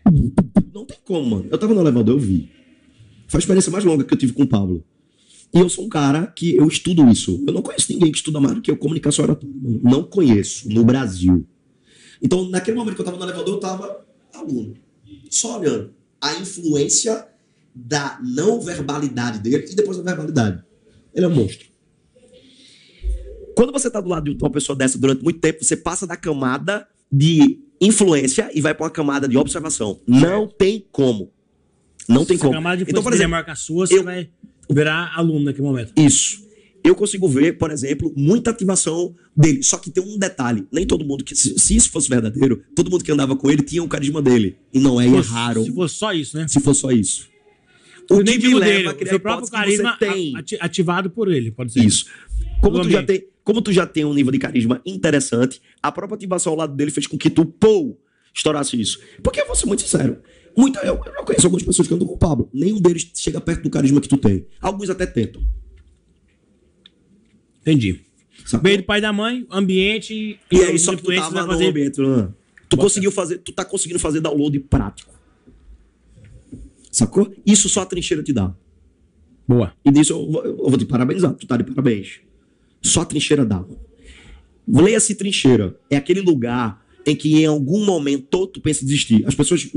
Não tem como, mano. Eu tava no elevador, eu vi. Foi a experiência mais longa que eu tive com o Pablo. E eu sou um cara que eu estudo isso. Eu não conheço ninguém que estuda mais do que eu comunicação oratória. Não conheço no Brasil. Então, naquele momento que eu tava no elevador, eu tava aluno. Só olhando a influência da não verbalidade dele e depois da verbalidade. Ele é um monstro. Quando você tá do lado de uma pessoa dessa durante muito tempo, você passa da camada de influência e vai para uma camada de observação. Não tem como. Não tem Se a como. camada de Então, por é exemplo, maior que a sua, você eu- vai virar aluno naquele momento. isso. Eu consigo ver, por exemplo, muita ativação dele. Só que tem um detalhe: nem todo mundo que. Se, isso fosse verdadeiro, todo mundo que andava com ele tinha o carisma dele. E não é, e é raro Se fosse só isso, né? se for só isso. O que nem me leva dele, a o criar seu a próprio que carisma ativado por ele, pode ser. Isso. Como tu, já tem, como tu já tem um nível de carisma interessante, a própria ativação ao lado dele fez com que tu, pô, estourasse isso. Porque eu vou ser muito sincero. Muita, eu, eu conheço algumas pessoas que andam com o Pablo. Nenhum deles chega perto do carisma que tu tem. Alguns até tentam. Entendi. Veio do pai e da mãe, ambiente E aí, os só que tu tava no fazer- ambiente. né? Tu conseguiu fazer, tu tá conseguindo fazer download prático. Sacou? Isso só a trincheira te dá. Boa. E disso eu, vou- eu vou te parabenizar, tu tá de parabéns. Só a trincheira dá. mano. Leia-se trincheira. É aquele lugar em que em algum momento tu pensa em desistir. As pessoas.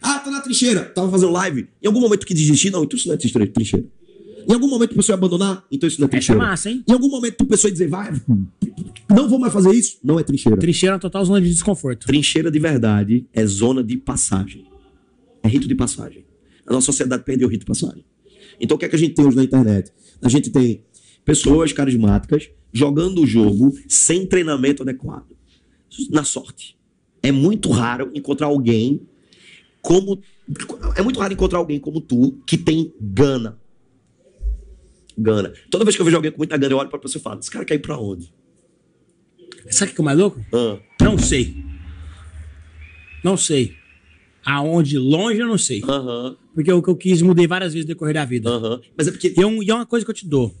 Ah, tá na trincheira, tava fazendo live. Em algum momento quis desistir? Não, então isso não é trincheira. trincheira. Em algum momento tu pensou em abandonar? Então isso não é Essa é trincheira. massa, hein? Em algum momento tu pensou em dizer, vai, não vou mais fazer isso? Não é trincheira. Trincheira é uma total zona de desconforto. Trincheira de verdade é zona de passagem. É rito de passagem. A nossa sociedade perdeu o rito de passagem. Então o que é que a gente tem hoje na internet? A gente tem pessoas carismáticas jogando o jogo sem treinamento adequado. Na sorte. É muito raro encontrar alguém como. É muito raro encontrar alguém como tu que tem gana. Gana. Toda vez que eu vejo alguém com muita gana, eu olho pra pessoa e falo: esse cara quer ir pra onde? Sabe o que é o mais louco? Ah, Não sei. Não sei. Aonde? Longe eu não sei. Aham, Porque o que eu quis, mudei várias vezes no decorrer da vida. Mas é porque. É, e é uma coisa que eu te dou.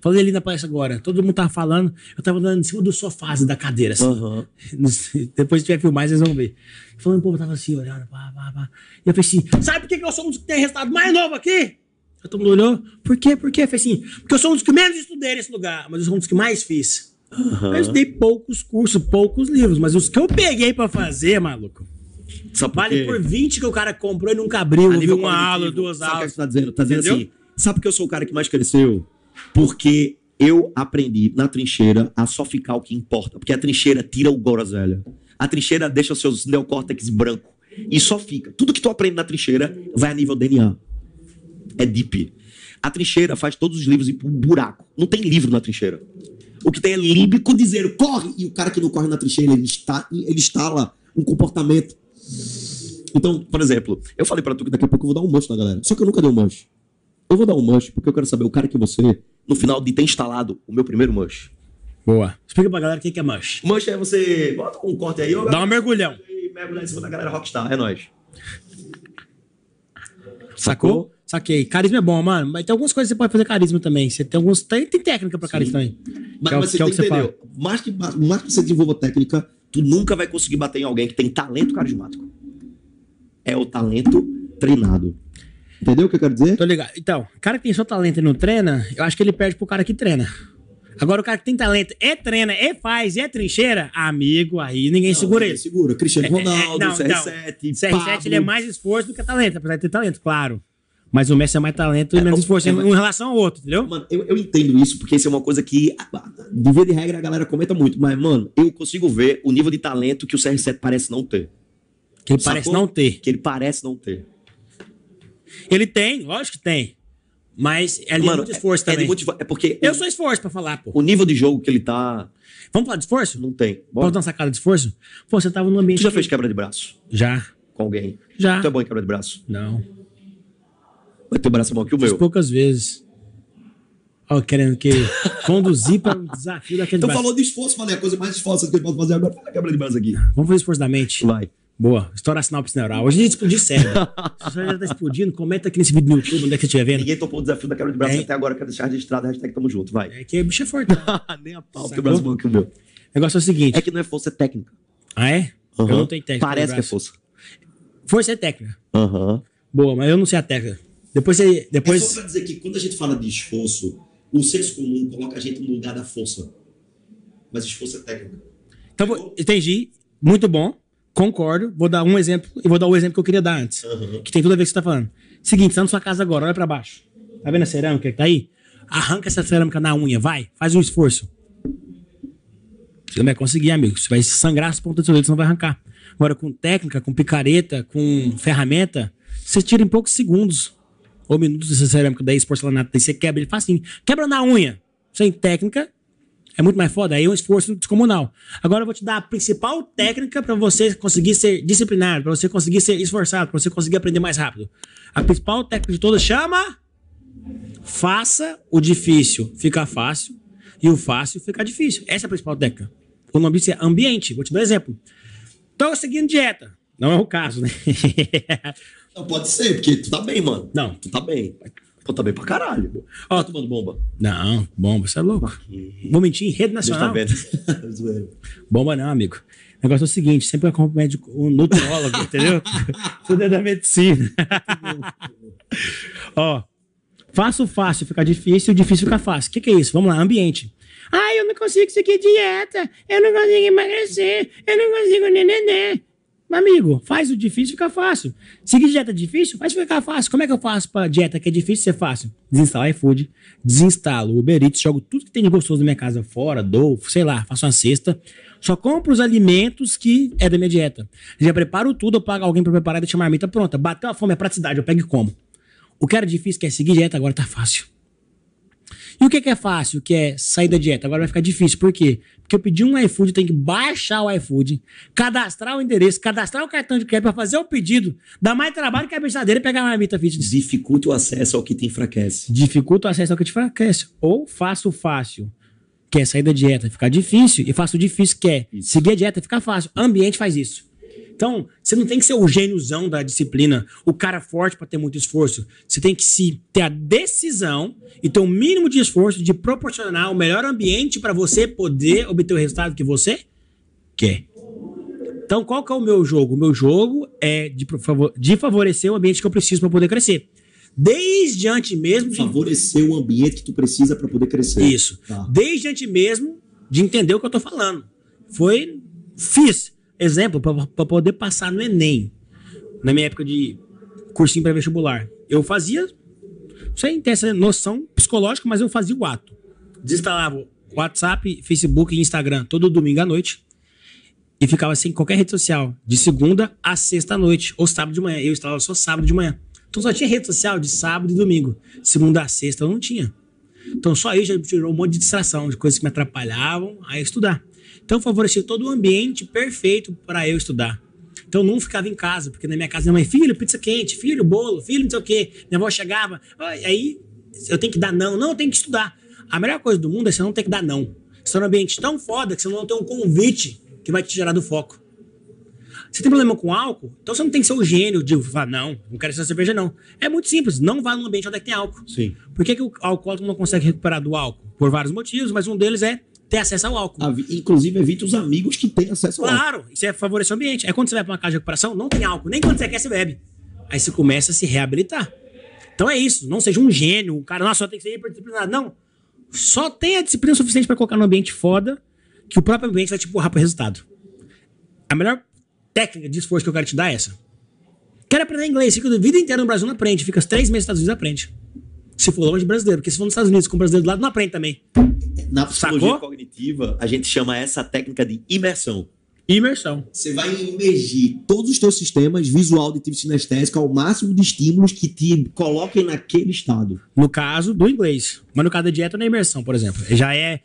Falei ali na palestra agora. Todo mundo tava falando. Eu tava andando em cima do sofá, assim, da cadeira, assim. (laughs) Sei, Depois se tiver filmar, vocês vão ver. Falando, o povo tava assim, olhando, pá, pá, pá. E eu falei assim: sabe por que que eu sou um dos que tem resultado mais novo aqui? Aí todo mundo olhou. Por quê? Por quê? Eu falei assim: porque eu sou um dos que menos estudei nesse lugar, mas eu sou um dos que mais fiz. aham. Eu estudei poucos cursos, poucos livros, mas os que eu peguei pra fazer, maluco, por vale por 20 que o cara comprou e nunca abriu, nível uma aula, duas sabe o que aulas. você tá dizendo? Tá dizendo Entendeu? assim, sabe por que eu sou o cara que mais cresceu? Porque eu aprendi na trincheira a só ficar o que importa. Porque a trincheira tira o groselha. A trincheira deixa os seus neocórtex branco. E só fica. Tudo que tu aprende na trincheira vai a nível DNA. É deep. A trincheira faz todos os livros ir pro buraco. Não tem livro na trincheira. O que tem é límbico dizer corre. E o cara que não corre na trincheira, ele, está, ele instala um comportamento. Então, por exemplo, eu falei pra tu que daqui a pouco eu vou dar um manche na galera. Só que eu nunca dei um manche. Eu vou dar um manche porque eu quero saber o cara que você, no final de ter instalado o meu primeiro manche. Boa. Explica pra galera o que é mush. Manche é você. Bota um corte aí, ó. Dá um mergulhão. E mergulhar em cima da galera rockstar. É nóis. Sacou? Saquei. Carisma é bom, mano. Mas tem algumas coisas que você pode fazer carisma também. Você tem alguns. Tem, tem técnica pra carisma também. Mas, Que é o- mas você que é o tem que que você entender. Mais que, mais que você desenvolva técnica, tu nunca vai conseguir bater em alguém que tem talento carismático. É o talento treinado. Entendeu o que eu quero dizer? Tô ligado. Então, o cara que tem só talento e não treina, eu acho que ele perde pro cara que treina. Agora, o cara que tem talento e treina, e faz, e é trincheira, amigo, aí ninguém segura ele. Segura. Cristiano É, é, Ronaldo, não, CR7, CR7 Pablo. ele é mais esforço do que talento, apesar de ter talento, claro. Mas o Messi é mais talento e menos o- esforço é, em, relação ao outro, entendeu? Mano, eu, eu entendo isso, porque isso é uma coisa que, de via de regra, a galera comenta muito. Mas, mano, eu consigo ver o nível de talento que o CR7 parece não ter. Que ele Sacou? parece não ter. Que ele parece não ter. Ele tem, lógico que tem. Mas é Mano, muito esforço é, também. de muito é porque Eu o, sou esforço pra falar, pô. o nível de jogo que ele tá, Vamos falar de esforço? não tem. Posso Bora. dar uma sacada de esforço? Pô, você tava num ambiente. Tu já que- fez quebra de braço Já. com alguém? Já. Tu é bom em quebra de braço? Não. Mas teu braço é bom que o meu. poucas vezes. Ó, querendo que conduzir para um desafio daquele Então braço. falou de esforço, falei a coisa mais esforço que ele pode fazer agora. Faz a quebra de braço aqui. Vamos fazer esforço da mente. Vai. Boa. Estoura a sinapse neural. Hoje a gente explodir cérebro. (laughs) Se você já tá explodindo, comenta aqui nesse vídeo no YouTube, onde é que você estiver vendo. Ninguém topou o desafio da quebra de braço É. até agora. Quero deixar registrado. Hashtag tamo junto. Vai. É que o bicho é forte. né? (laughs) Nem a pau, Sacou? teu braço é bom que o meu. O negócio é o seguinte. É que não é força, é técnica. Ah, é? Eu Aham. não tenho técnica. Parece que é força. Força é técnica. Aham. Boa, mas eu não sei a técnica. Depois você. É Depois. só pra dizer que quando a gente fala de esforço, o senso comum coloca a gente no lugar da força. Mas esforço é técnica. Então, entendi. Muito bom. Concordo. Vou dar um exemplo e vou dar o exemplo que eu queria dar antes. Aham. Que tem tudo a ver com o que você tá falando. Seguinte, você tá na sua casa agora, olha pra baixo. Tá vendo a cerâmica que tá aí? Arranca essa cerâmica na unha, vai. Faz um esforço. Você não vai conseguir, amigo. Você vai sangrar as pontas do seu dedo, você não vai arrancar. Agora, com técnica, com picareta, com ferramenta, você tira em poucos segundos ou minutos essa cerâmica daí, esse porcelanato daí, você quebra ele facinho. Quebra na unha. Sem técnica, é muito mais foda. Aí é um esforço descomunal. Agora eu vou te dar a principal técnica para você conseguir ser disciplinado, para você conseguir ser esforçado, para você conseguir aprender mais rápido. A principal técnica de todas chama faça o difícil ficar fácil e o fácil ficar difícil. Essa é a principal técnica. O nome disso é ambiente. Vou te dar um exemplo. Tô seguindo dieta. Não é o caso, né? (laughs) Não, pode ser, porque tu tá bem, mano. Não. Tu tá bem. Pô, tá bem pra caralho. Ó. Tá tomando bomba. Não, bomba, você é louco. Vou mentir em rede Deus tá nacional. vendo. (laughs) Bomba não, amigo. O negócio é o seguinte, sempre acompanho médico, um nutrólogo, (laughs) entendeu? Tudo é da medicina. (laughs) Ó, fácil, fácil fica difícil, difícil fica fácil. O que, que é isso? Vamos lá, ambiente. Ah, eu não consigo seguir dieta, eu não consigo emagrecer, eu não consigo nenê. Amigo, faz o difícil ficar fácil. Seguir dieta difícil, faz ficar fácil. Como é que eu faço pra dieta que é difícil ser fácil? Desinstalo iFood, desinstalo o Uber Eats, jogo tudo que tem de gostoso na minha casa fora, dou, sei lá, faço uma cesta. Só compro os alimentos que é da minha dieta. Já preparo tudo, eu pago alguém pra preparar e deixar a marmita pronta. Bateu a fome, é praticidade, eu pego e como. O que era difícil, que é seguir dieta, agora tá fácil. E o que, que é fácil, que é sair da dieta? Agora vai ficar difícil. Por quê? Porque eu pedi um iFood, tem que baixar o iFood, cadastrar o endereço, cadastrar o cartão de crédito para fazer o pedido. Dá mais trabalho que a brincadeira pegar a marmita fitness. Dificulta o acesso ao que te enfraquece. Dificulta o acesso ao que te enfraquece. Ou faço fácil. quer sair da dieta, ficar difícil, e faço o difícil, quer Isso. seguir a dieta, ficar fácil. O ambiente faz isso. Então, você não tem que ser o gêniozão da disciplina, o cara forte para ter muito esforço. Você tem que se ter a decisão e ter o mínimo de esforço de proporcionar o melhor ambiente para você poder obter o resultado que você quer. Então, qual que é o meu jogo? O meu jogo é de, de favorecer o ambiente que eu preciso para poder crescer. Desde antes mesmo de Favorecer o ambiente que tu precisa para poder crescer. isso. Tá. Desde antes mesmo de entender o que eu tô falando. Foi. Fiz. Exemplo, para poder passar no Enem. Na minha época de cursinho pré-vestibular. Eu fazia. Sem ter essa noção psicológica, mas eu fazia o ato. Desinstalava WhatsApp, Facebook e Instagram todo domingo à noite. E ficava sem qualquer rede social. De segunda a sexta à noite. Ou sábado de manhã. Eu instalava só sábado de manhã. Então só tinha rede social de sábado e domingo. Segunda a sexta eu não tinha. Então só isso já tirou um monte de distração, de coisas que me atrapalhavam a estudar. Então favorecia todo o ambiente perfeito para eu estudar. Então não ficava em casa, porque na minha casa minha mãe, filho, pizza quente, filho, bolo, filho, não sei o quê. Minha avó chegava, "Ai, aí eu tenho que dar não, não, eu tenho que estudar. A melhor coisa do mundo é você não ter que dar não. Você tá num ambiente tão foda que você não tem um convite que vai te tirar do foco. Você tem problema com álcool? Então você não tem que ser o gênio de falar, não, não quero essa cerveja, não. É muito simples, não vá num ambiente onde é tem álcool. Sim. Por que, que o alcoólico não consegue recuperar do álcool? Por vários motivos, mas um deles é ter acesso ao álcool. Inclusive, evita os amigos que têm acesso ao álcool. Claro, isso é favorecer o ambiente. É quando você vai pra uma casa de recuperação, não tem álcool. Nem quando você quer, você bebe. Aí você começa a se reabilitar. Então é isso. Não seja um gênio, um cara, nossa, só tem que ser hiperdisciplinado. Não. Só tenha disciplina suficiente pra colocar no ambiente foda, que o próprio ambiente vai te empurrar pro resultado. A melhor técnica de esforço que eu quero te dar é essa. Quero aprender inglês, fica a vida inteira no Brasil, não aprende. Fica três meses nos Estados Unidos, aprende. Se for longe de brasileiro, porque se for nos Estados Unidos com brasileiro do lado, não aprende também. Na psicologia Sacou? cognitiva, a gente chama essa técnica de imersão. Imersão. Você vai imergir todos os teus sistemas visual, auditivo e sinestésico ao máximo de estímulos que te coloquem naquele estado. No caso do inglês. Mas no caso da dieta, na imersão, por exemplo. Já é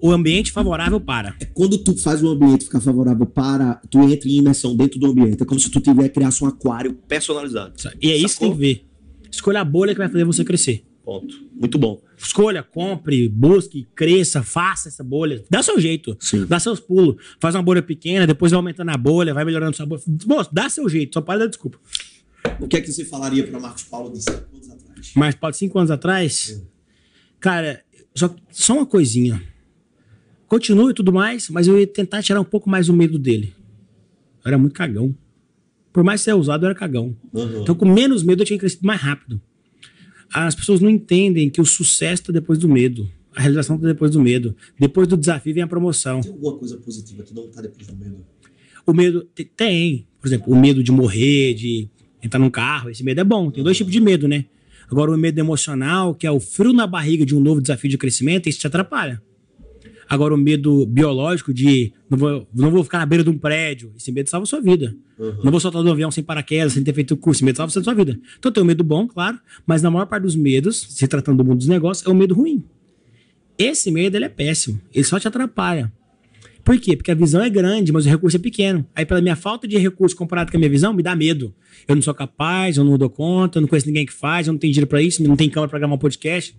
o ambiente favorável para. É quando tu faz o ambiente ficar favorável para, tu entra em imersão dentro do ambiente. É como se tu tiver criasse um aquário personalizado. E é isso que Sacou? tem que ver. Escolha a bolha que vai fazer você crescer. Ponto. Muito bom. Escolha, compre, busque, cresça, faça essa bolha. Dá seu jeito. Sim. Dá seus pulos. Faz uma bolha pequena, depois vai aumentando a bolha, vai melhorando sua bolha. Moço, dá seu jeito, só pode dar desculpa. O que é que você falaria para Marcos Paulo de 5 anos atrás? Mas pode cinco anos atrás, cara, só, só uma coisinha. Continue e tudo mais, mas eu ia tentar tirar um pouco mais o medo dele. Eu era muito cagão. Por mais ser usado, eu era cagão. Uhum. Então, com menos medo, eu tinha crescido mais rápido. As pessoas não entendem que o sucesso está depois do medo. A realização está depois do medo. Depois do desafio vem a promoção. Tem alguma coisa positiva que não tá depois do medo? O medo te- tem, por exemplo, o medo de morrer, de entrar num carro. Esse medo é bom. Tem dois tipos de medo, né? Agora, o medo emocional, que é o frio na barriga de um novo desafio de crescimento, isso te atrapalha. Agora, o medo biológico de não vou, não vou ficar na beira de um prédio, esse medo salva a sua vida. Não vou soltar do avião sem paraquedas, sem ter feito o curso, esse medo salva a sua vida. Então, tem o medo bom, claro, mas na maior parte dos medos, se tratando do mundo dos negócios, é o medo ruim. Esse medo, ele é péssimo. Ele só te atrapalha. Por quê? Porque a visão é grande, mas o recurso é pequeno. Aí, pela minha falta de recurso comparado com a minha visão, me dá medo. Eu não sou capaz, eu não dou conta, eu não conheço ninguém que faz, eu não tenho dinheiro pra isso, não tenho câmera pra gravar um podcast.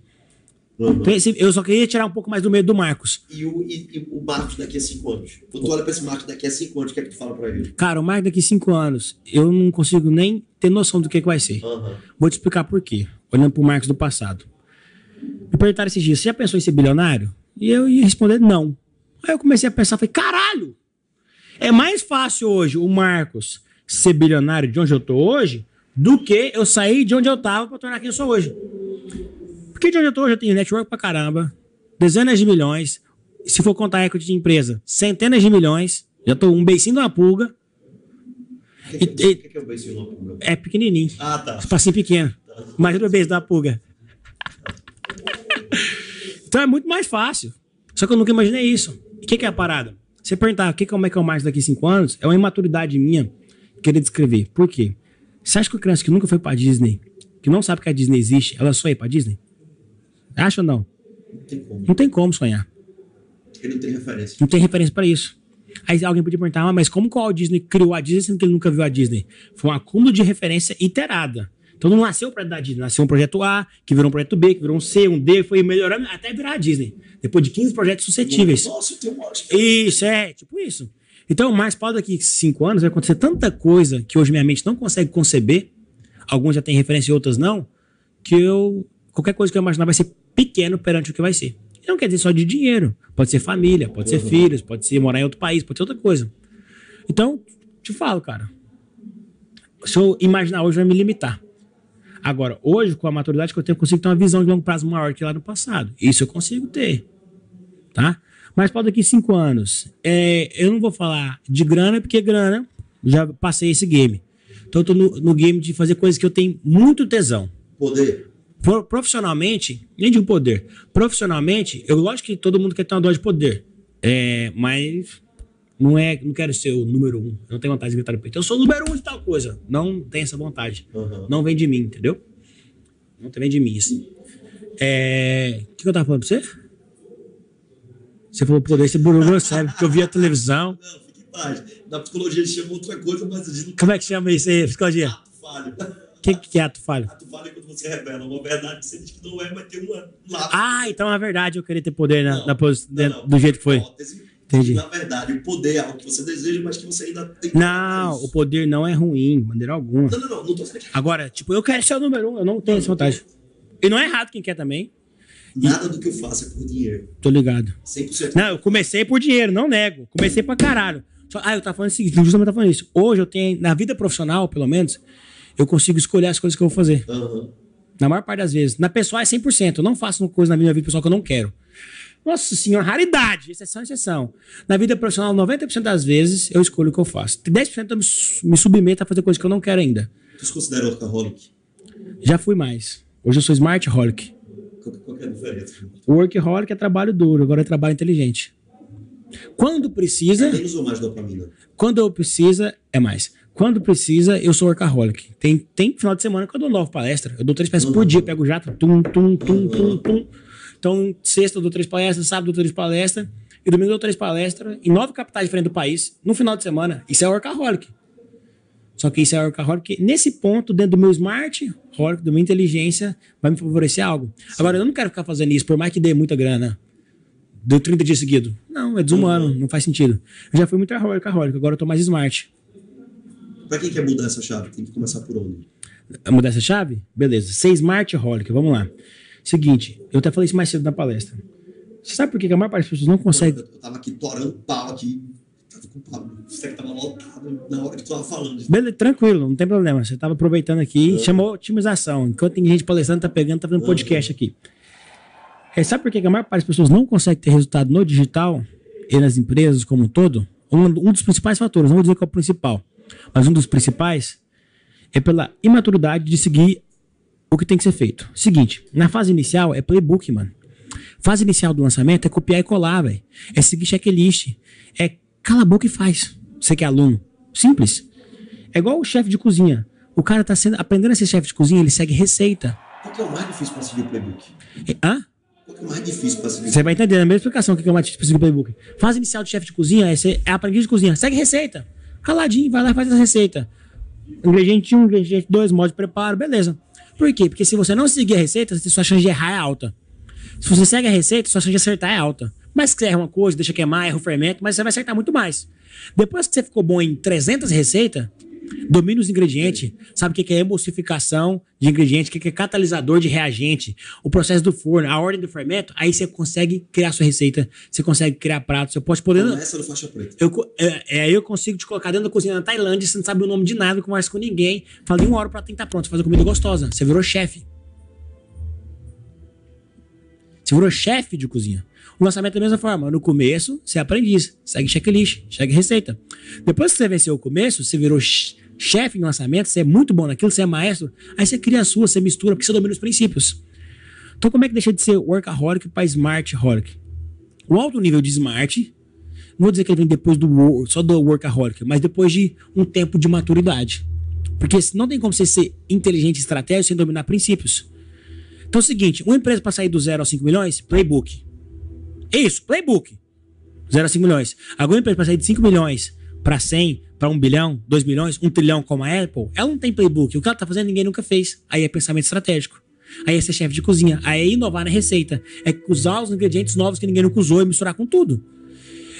Então, esse- eu só queria tirar um pouco mais do medo do Marcos. E o, e- e o Marcos daqui a 5 anos? Quando tu olha pra esse Marcos daqui a 5 anos, o que é que tu fala pra ele? Cara, o Marcos daqui cinco anos, eu não consigo nem ter noção do que, que vai ser. Aham. Vou te explicar por quê. Olhando pro Marcos do passado. Me perguntaram esses dias, você já pensou em ser bilionário? E eu ia responder não. Aí eu comecei a pensar, falei, caralho! É mais fácil hoje o Marcos ser bilionário de onde eu tô hoje do que eu sair de onde eu tava pra tornar quem eu sou hoje. Porque de onde eu tô eu tenho network pra caramba, dezenas de milhões, se for contar equity de empresa, centenas de milhões, já tô um beicinho de uma pulga, O que, que, E- o que, que é o beicinho na pulga? é pequenininho. Ah, tá. Espacinho pequeno. Imagina o beijo da pulga. (laughs) Então é muito mais fácil. Só que eu nunca imaginei isso. E o que, que é a parada? Você perguntar o que, como é que é o Marcos daqui a cinco anos, é uma imaturidade minha querer descrever. Por quê? Você acha que a criança que nunca foi pra Disney, que não sabe que a Disney existe, ela só ia pra Disney? Acha ou não? Não tem como. Não tem como sonhar. Ele não tem referência. Não tem referência pra isso. Aí alguém podia perguntar, ah, mas como que o Walt Disney criou a Disney sendo que ele nunca viu a Disney? Foi um acúmulo de referência iterada. Então não nasceu para dar Disney, nasceu um projeto A, que virou um projeto B, que virou um C, um D, foi melhorando até virar a Disney. Depois de 15 projetos suscetíveis. Nossa, tem um monte. Isso, é, tipo isso. Então, mais para daqui cinco anos vai acontecer tanta coisa que hoje minha mente não consegue conceber, alguns já têm referência e outras não, que eu. Qualquer coisa que eu imaginar vai ser pequeno perante o que vai ser. Não quer dizer só de dinheiro. Pode ser família, pode ser filhos, pode ser morar em outro país, pode ser outra coisa. Então, te falo, cara. Se eu imaginar hoje, vai me limitar. Agora, hoje, com a maturidade que eu tenho, eu consigo ter uma visão de longo prazo maior que lá no passado. Isso eu consigo ter. Tá? Mas para daqui cinco anos, é, eu não vou falar de grana, porque grana, já passei esse game. Então eu tô no, no game de fazer coisas que eu tenho muito tesão. Poder. Pro- profissionalmente, nem de poder. Profissionalmente, eu lógico que todo mundo quer ter uma dose de poder. É, mas não é, não quero ser o número um. Eu não tenho vontade de gritar no peito. Eu sou o número um de tal coisa. Não tem essa vontade. Aham. Não vem de mim, entendeu? Não vem de mim, assim. É, O que, que eu tava falando pra você? Você falou poder, você meu cérebro, porque eu vi a televisão. Não, fique em paz. Na psicologia eles chamam outra coisa, mas a gente não Como é que chama isso aí, psicologia? ato falho. O que, que é ato falho? Ato falho é quando você revela uma verdade que você diz que não é, mas tem uma, um lado. Ah, então é verdade, eu queria ter poder na, Não, na pos- não, não. do jeito que foi. Hipótese. Entendi. Na verdade, o poder é algo que você deseja, mas que você ainda tem que Não, o poder não é ruim, de maneira alguma. Não, não, não. Não tô que Agora, tipo, eu quero ser o número um, eu não tenho essa vontade. E não é errado quem quer também, nada do que eu faço é por dinheiro. tô ligado. 100%. Não, eu comecei por dinheiro, não nego. Comecei pra caralho. Só- ah, eu tava falando o seguinte, justamente tava falando isso. Hoje eu tenho, na vida profissional, pelo menos, eu consigo escolher as coisas que eu vou fazer. Aham. Na maior parte das vezes. Na pessoal é 100%. Eu não faço uma coisa na minha vida pessoal que eu não quero. Nossa senhora, raridade. Exceção, exceção. Na vida profissional, 90% das vezes eu escolho o que eu faço. 10% eu me, me submeto a fazer coisas que eu não quero ainda. Tu se considera workaholic? Já fui mais. Hoje eu sou smart holic. Qual, é a diferença? Workaholic é trabalho duro, agora é trabalho inteligente. Quando precisa, Menos ou mais dopamina? quando eu precisa, é mais. Quando precisa, eu sou workaholic. Tem, tem final de semana que eu dou nove palestras. Eu dou três palestras por dia, eu pego o jato, tum, tum, tum, tum, tum. Então, sexta eu dou três palestras, sábado eu dou três palestras, e domingo eu dou três palestras, em nove capitais diferentes do país, no final de semana. Isso é workaholic. Só que isso é workaholic. Nesse ponto, dentro do meu smart, holic, da minha inteligência, vai me favorecer algo. Agora, eu não quero ficar fazendo isso, por mais que dê muita grana. Deu 30 dias seguidos. Não, é desumano, não faz sentido. Eu já fui muito workaholic, agora eu tô mais smart. Pra quem quer mudar essa chave, tem que começar por onde? mudar essa chave? Beleza. Ser smart holic, vamos lá. Seguinte, eu até falei isso mais cedo na palestra. Você sabe por que que a maior parte das pessoas não consegue. Eu, eu tava aqui torando pau aqui. Tava com pau. Você que tava lotado na hora que tu tava falando. Beleza, tranquilo, não tem problema. Você tava aproveitando aqui, chamou otimização. Enquanto tem gente palestrando, tá pegando, tá fazendo podcast aqui. É, sabe por que que a maior parte das pessoas não consegue ter resultado no digital e nas empresas como um todo? Um, um dos principais fatores, não vou dizer que é o principal, mas um dos principais é pela imaturidade de seguir o que tem que ser feito. Seguinte, na fase inicial é playbook, mano. Fase inicial do lançamento é copiar e colar, velho. É seguir checklist. É cala a boca e faz. Você que é aluno. Simples. É igual o chefe de cozinha. O cara tá sendo, aprendendo a ser chefe de cozinha, ele segue receita. Qual que é o mais difícil pra seguir o playbook? E- Hã? Qual que é o mais difícil pra seguir Você vai entender a mesma explicação que eu mais seguir o playbook. Fase inicial de chefe de cozinha é, ser, é aprendiz de cozinha. Segue receita. Caladinho, vai lá e faz a receita. Ingrediente 1, ingrediente 2, modo de preparo, beleza. Por quê? Porque se você não seguir a receita, sua chance de errar é alta. Se você segue a receita, sua chance de acertar é alta. Mas se você erra uma coisa, deixa queimar, erra o fermento, mas você vai acertar muito mais. Depois que você ficou bom em 300 receitas, domina os ingredientes, sabe o que é emulsificação de ingredientes, o que é catalisador de reagente, o processo do forno, a ordem do fermento, aí você consegue criar sua receita, você consegue criar pratos, você pode poder... Começa no faixa preta. Eu, é, é, aí eu consigo te colocar dentro da cozinha na Tailândia, você não sabe o nome de nada, não conversa com ninguém. Fala em uma hora pra tentar pronto, fazer comida gostosa. Você virou chefe. Você virou chefe de cozinha. O lançamento é da mesma forma. No começo, você é aprendiz, segue checklist, segue receita. Depois que você venceu o começo, você virou ch- chefe em lançamento, você é muito bom naquilo, você é maestro, aí você cria a sua, você mistura, porque você domina os princípios. Então, como é que deixa de ser workaholic para smart holic? O alto nível de smart não vou dizer que ele vem depois do só do workaholic, mas depois de um tempo de maturidade. Porque não tem como você ser inteligente e estratégico sem dominar princípios. Então é o seguinte, uma empresa para sair do 0 a 5 milhões, playbook. Isso, playbook. 0 a 5 milhões. Agora empresa para sair de 5 milhões pra 100, pra 1 bilhão, 2 bilhões, 1 trilhão como a Apple, ela não tem playbook. O que ela tá fazendo ninguém nunca fez. Aí é pensamento estratégico. Aí é ser chefe de cozinha. Aí é inovar na receita. É usar os ingredientes novos que ninguém nunca usou e misturar com tudo.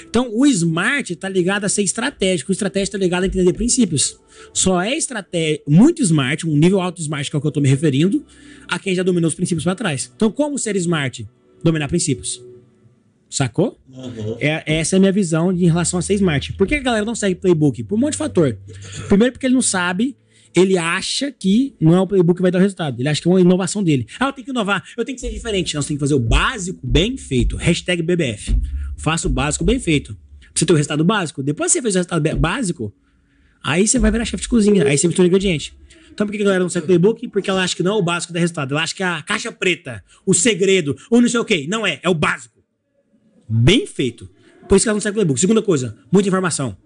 Então, o smart tá ligado a ser estratégico. O estratégico tá ligado a entender princípios. Só é estratégia, muito smart, um nível alto smart que é o que eu tô me referindo, a quem já dominou os princípios para trás. Então, como ser smart? Dominar princípios. Sacou? É, essa é a minha visão em relação a ser smart. Por que a galera não segue playbook? Por um monte de fator. Primeiro, porque ele não sabe, ele acha que não é o playbook que vai dar o resultado. Ele acha que é uma inovação dele. Ah, eu tenho que inovar, eu tenho que ser diferente. Não, você tem que fazer o básico bem feito. Hashtag BBF. Faça o básico bem feito. Pra você ter o resultado básico. Depois que você fez o resultado básico, aí você vai virar chefe de cozinha. Aí você mistura ingrediente. Então por que a galera não segue playbook? Porque ela acha que não é o básico que dá resultado. Ela acha que é a caixa preta, o segredo, ou não sei o quê. Não é, é o básico. Bem feito. Por isso que ela não segue playbook. Segunda coisa, muita informação.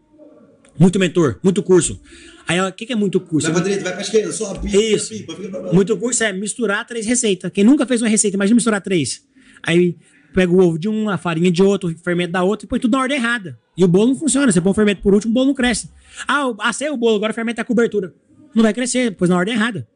Muito mentor, muito curso. Aí ela, o que, que é muito curso? Vai pra direita, vai pra esquerda, sobe, pipa, Isso. pipa, lá. Muito curso é misturar três receitas. Quem nunca fez uma receita, imagina misturar três. Aí pega o ovo de um, a farinha de outro, o fermento da outra e põe tudo na ordem errada. E o bolo não funciona. Você põe o fermento por último, o bolo não cresce. Ah, assei o bolo, agora o fermento é a cobertura. Não vai crescer, pôs na ordem errada.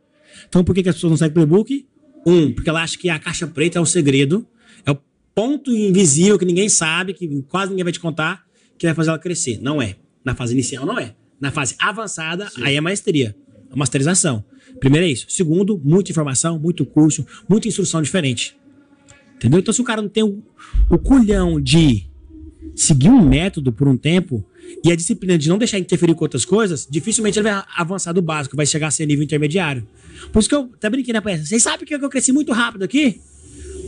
Então por que, que as pessoas não seguem playbook? Um, porque ela acha que a caixa preta é o segredo, é o ponto invisível que ninguém sabe, que quase ninguém vai te contar, que vai fazer ela crescer. Não é. Na fase inicial, não é. Na fase avançada, aí é maestria. É masterização. Primeiro é isso. Segundo, muita informação, muito curso, muita instrução diferente. Entendeu? Então, se o cara não tem o, o culhão de seguir um método por um tempo e a disciplina de não deixar interferir com outras coisas, dificilmente ele vai avançar do básico, vai chegar a ser nível intermediário. Por isso que eu até brinquei na peça. Vocês sabem que eu cresci muito rápido aqui?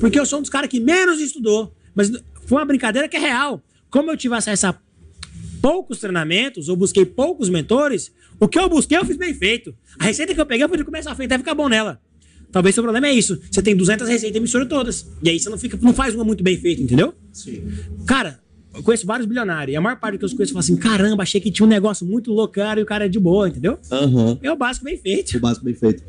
Porque eu sou um dos caras que menos estudou. Mas foi uma brincadeira que é real. Como eu tive acesso a poucos treinamentos, ou busquei poucos mentores, o que eu busquei eu fiz bem feito. A receita que eu peguei eu pude começar a feita e ficar bom nela. Talvez seu problema é isso. Você tem 200 receitas e mistura todas. E aí você não, fica, não faz uma muito bem feita, entendeu? Sim. Cara, eu conheço vários bilionários. E a maior parte que eu conheço fala assim: caramba, achei que tinha um negócio muito louco, cara, e o cara é de boa, entendeu? Aham. É o básico bem feito. O básico bem feito.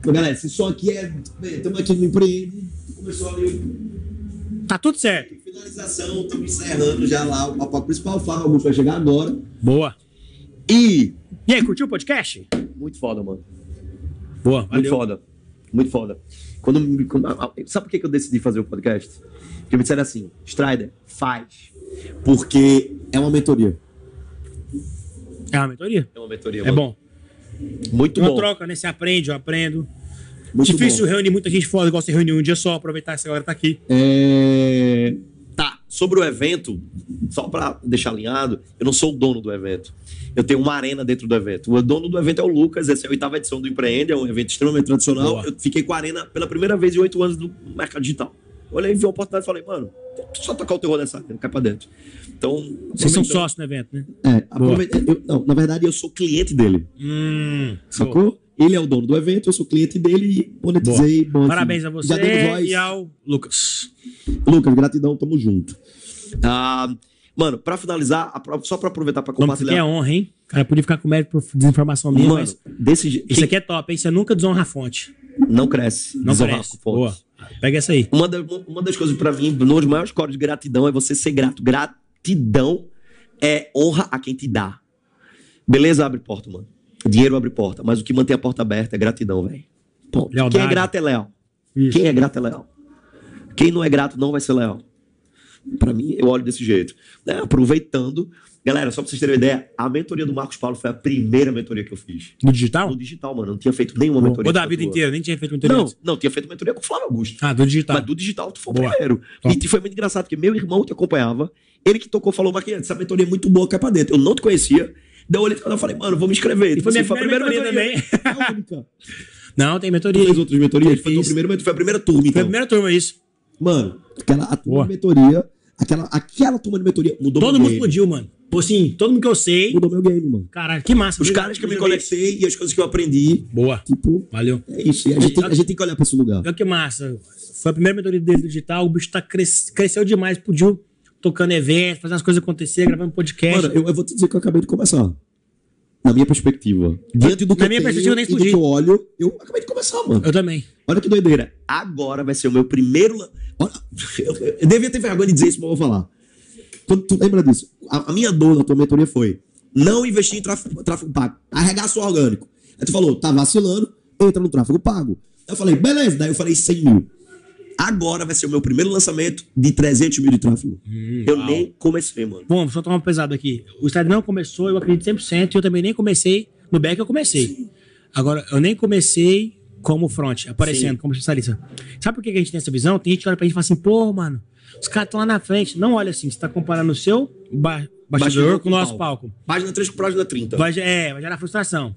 Então, galera, se só aqui é. Estamos aqui no empreende. Começou ali o Tá tudo certo. finalização, estamos encerrando já lá o papo principal. O Flávio Augusto vai chegar agora. Boa. E. E aí, curtiu o podcast? Muito foda, mano. Boa, Muito valeu. foda. Muito foda. Quando, me- quando- a- a- sabe por que que eu decidi fazer o podcast? Porque me disseram assim, Strider, faz. Porque é uma mentoria. É uma mentoria? É uma mentoria. É mano. bom. Muito Uma bom. troca, né? Você aprende, eu aprendo. Muito Difícil bom. reunir muita gente fora, igual você reunir um dia só, aproveitar essa galera tá aqui. É... Tá, sobre o evento, só pra deixar alinhado, eu não sou o dono do evento. Eu tenho uma arena dentro do evento. O dono do evento é o Lucas, essa é a oitava edição do Empreende, é um evento extremamente tradicional. Boa. Eu fiquei com a arena pela primeira vez em oito anos do mercado digital. Olhei, vi a oportunidade e falei, mano, só tocar o terror dessa arena, cai pra dentro. Então. Vocês são sócios no evento, né? É, eu- não, na verdade, eu sou cliente dele. Hum. Sacou? Ele é o dono do evento, eu sou cliente dele e monetizei. bom. Parabéns a você Já demos voz. e ao Lucas. Lucas, gratidão, tamo junto. Ah, mano, pra finalizar, só pra aproveitar pra O nome disso aqui é compartilhar. honra, hein? O cara podia ficar com mérito por desinformação minha, Mano, mas desse jeito. isso aqui é top, hein? Você nunca desonra a fonte. Não cresce. Não desonrar parece. com fontes. Boa. Pega essa aí. Uma, da- uma das coisas pra mim, um dos maiores códigos de gratidão é você ser grato. Gratidão é honra a quem te dá. Beleza abre porta, mano. Dinheiro abre porta, mas o que mantém a porta aberta é gratidão, velho. Quem é grato é leal. Isso. Quem é grato é leal. Quem não é grato não vai ser leal. Pra mim, eu olho desse jeito. Né? Aproveitando. Galera, só pra vocês terem uma ideia, a mentoria do Marcos Paulo foi a primeira mentoria que eu fiz. No digital? No digital, mano. Não tinha feito nenhuma mentoria. Ou da vida tua. inteira, nem tinha feito mentoria Não, antes. não, tinha feito mentoria com o Flávio Augusto. Ah, do digital. Mas do digital tu foi o primeiro. Top. E foi muito engraçado, porque meu irmão te acompanhava, ele que tocou, falou, Marquinhos, essa mentoria é muito boa, cai pra dentro. Eu não te conhecia. Daí eu olhei e falei, mano, vou me inscrever. E foi minha Assim, primeira mentoria também. É a única. Não, tem Tu mentoria. fez outras mentorias? Eu Foi, primeira, foi a primeira turma, Foi a então. primeira turma, isso. Mano, aquela a turma Boa. de mentoria, aquela, aquela turma de mentoria mudou Todo meu mundo game. explodiu, mano. Pô, assim, todo mundo que eu sei. Mudou meu game, mano. Caralho, que massa. Os caras que eu me conectei e as coisas que eu aprendi, Boa. tipo, Valeu. é isso. E a gente, tem, a gente tem que olhar pra esse lugar. Olha que massa. Foi a primeira mentoria dele digital. O bicho tá cres... cresceu demais. Podiu tocando evento, fazendo as coisas acontecer, gravando podcast. Mano, eu, eu vou te dizer que eu acabei de começar. Na minha perspectiva. Diante do que Na minha perspectiva, eu nem do que eu olho, eu acabei de começar, mano. Eu também. Olha que doideira. Agora vai ser o meu primeiro. Olha, (laughs) eu, eu devia ter vergonha de dizer isso, mas eu vou falar. Quando tu lembra disso, a, a minha dor na tua mentoria foi não investir em tráfego, tráfego pago, arregaço orgânico. Aí tu falou, tá vacilando, entra no tráfego pago. Eu falei, beleza, daí eu falei 100 mil. Agora vai ser o meu primeiro lançamento de 300 mil de tráfego. eu uau. nem comecei, mano. Bom, só tomar um pesado aqui. O Instagram não começou, eu acredito 100%, e eu também nem comecei. No back eu comecei. Agora, eu nem comecei como front, aparecendo Sim. como especialista. Sabe por que a gente tem essa visão? Tem gente que olha pra gente e fala assim, pô, mano, os caras estão lá na frente. Não olha assim, você tá comparando o seu ba bastidor com o nosso palco. Página 3 com página 30. Vai, é, vai gerar frustração.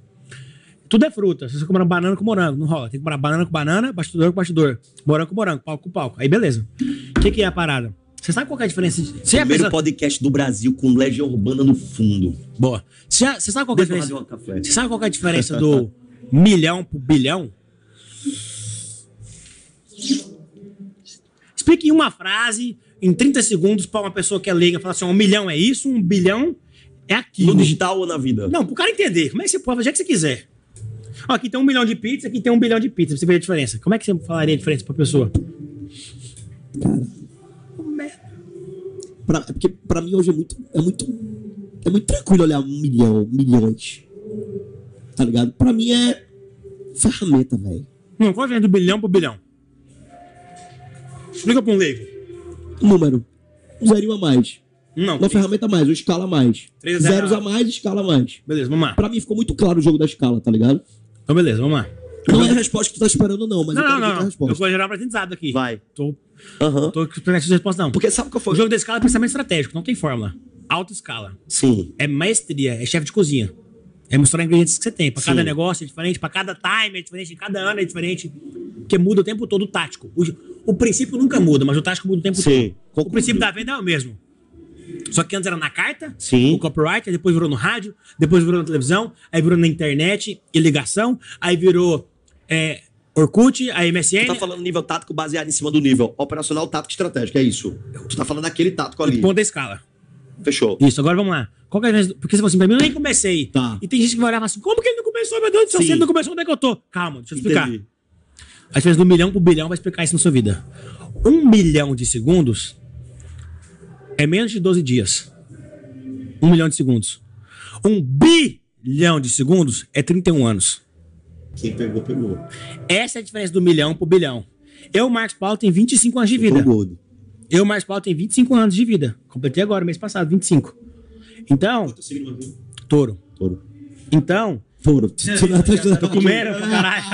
Tudo é fruta. Se você comprar banana com morango, não rola. Tem que comprar banana com banana, bastidor com bastidor. Morango com morango, palco com palco. Aí beleza. O que, que é a parada? Você sabe qual é a diferença? de- Você já Primeiro pensa... podcast do Brasil com Legião Urbana no fundo. Boa. Você, já- você sabe qual é a diferença? café. Você sabe qual é a diferença do milhão pro bilhão? Explique em uma frase, em 30 segundos, pra uma pessoa que é leiga, falar assim: um milhão é isso, um bilhão é aquilo. No digital ou na vida? Não, pro cara entender. Como é que você pode fazer o que você quiser? Ó, aqui tem um milhão de pizza, aqui tem um bilhão de pizza, pra você ver a diferença. Como é que você falaria a diferença pra pessoa? Pra, é porque pra mim hoje é muito, é muito. É muito tranquilo olhar um milhão, milhões. Tá ligado? Pra mim é ferramenta, velho. Não, qual a diferença do bilhão pro bilhão? Explica pra um leigo. Número. Um zerinho a mais. Não, Uma ferramenta a mais, uma escala a mais. Três a zero. Zeros a mais, escala a mais. beleza, vamos lá. Pra mim ficou muito claro o jogo da escala, tá ligado? Então, beleza, vamos lá. Não é a resposta que tu tá esperando, não, mas Não, eu não, quero ver não. a Eu resposta. vou gerar aprendizado aqui. Vai. Tô, Aham. tô esperando essa resposta, não. Porque sabe O foi? jogo da escala é pensamento estratégico, não tem fórmula. Alta escala. Sim. É maestria, é chefe de cozinha. É misturar ingredientes que você tem. Pra cada Sim. negócio é diferente, pra cada time é diferente, cada ano é diferente. Porque muda o tempo todo o tático. O, o princípio nunca muda, mas o tático muda o tempo Sim. todo. O princípio da venda é o mesmo. Só que antes era na carta, Sim. o copyright, aí depois virou no rádio, depois virou na televisão, aí virou na internet e ligação, aí virou é, Orkut, aí MSN. Tu tá falando nível tático baseado em cima do nível operacional, tático e estratégico, é isso. Tu tá falando daquele tático ali. ponto da escala. Fechou. Isso, agora vamos lá. Qual que é a diferença? Porque você falou assim, pra mim eu nem comecei. Tá. E tem gente que vai olhar e fala assim, como que ele não começou, meu Deus do céu? Se ele não começou, onde é que eu tô? Calma, deixa eu explicar. Entendi. A diferença do milhão pro bilhão vai explicar isso na sua vida. Um milhão de segundos é menos de 12 dias. Um milhão de segundos. Um bilhão de segundos é 31 anos. Quem pegou, pegou. Essa é a diferença do milhão pro bilhão. Eu, Marcos Paulo, tenho 25 anos de vida. Tô gordo. Eu, Marcos Paulo, tenho 25 anos de vida. Completei agora, mês passado, 25. Então, Tô seguindo aqui. touro. Touro. Então, Touro. (laughs) Tô comendo pra caralho.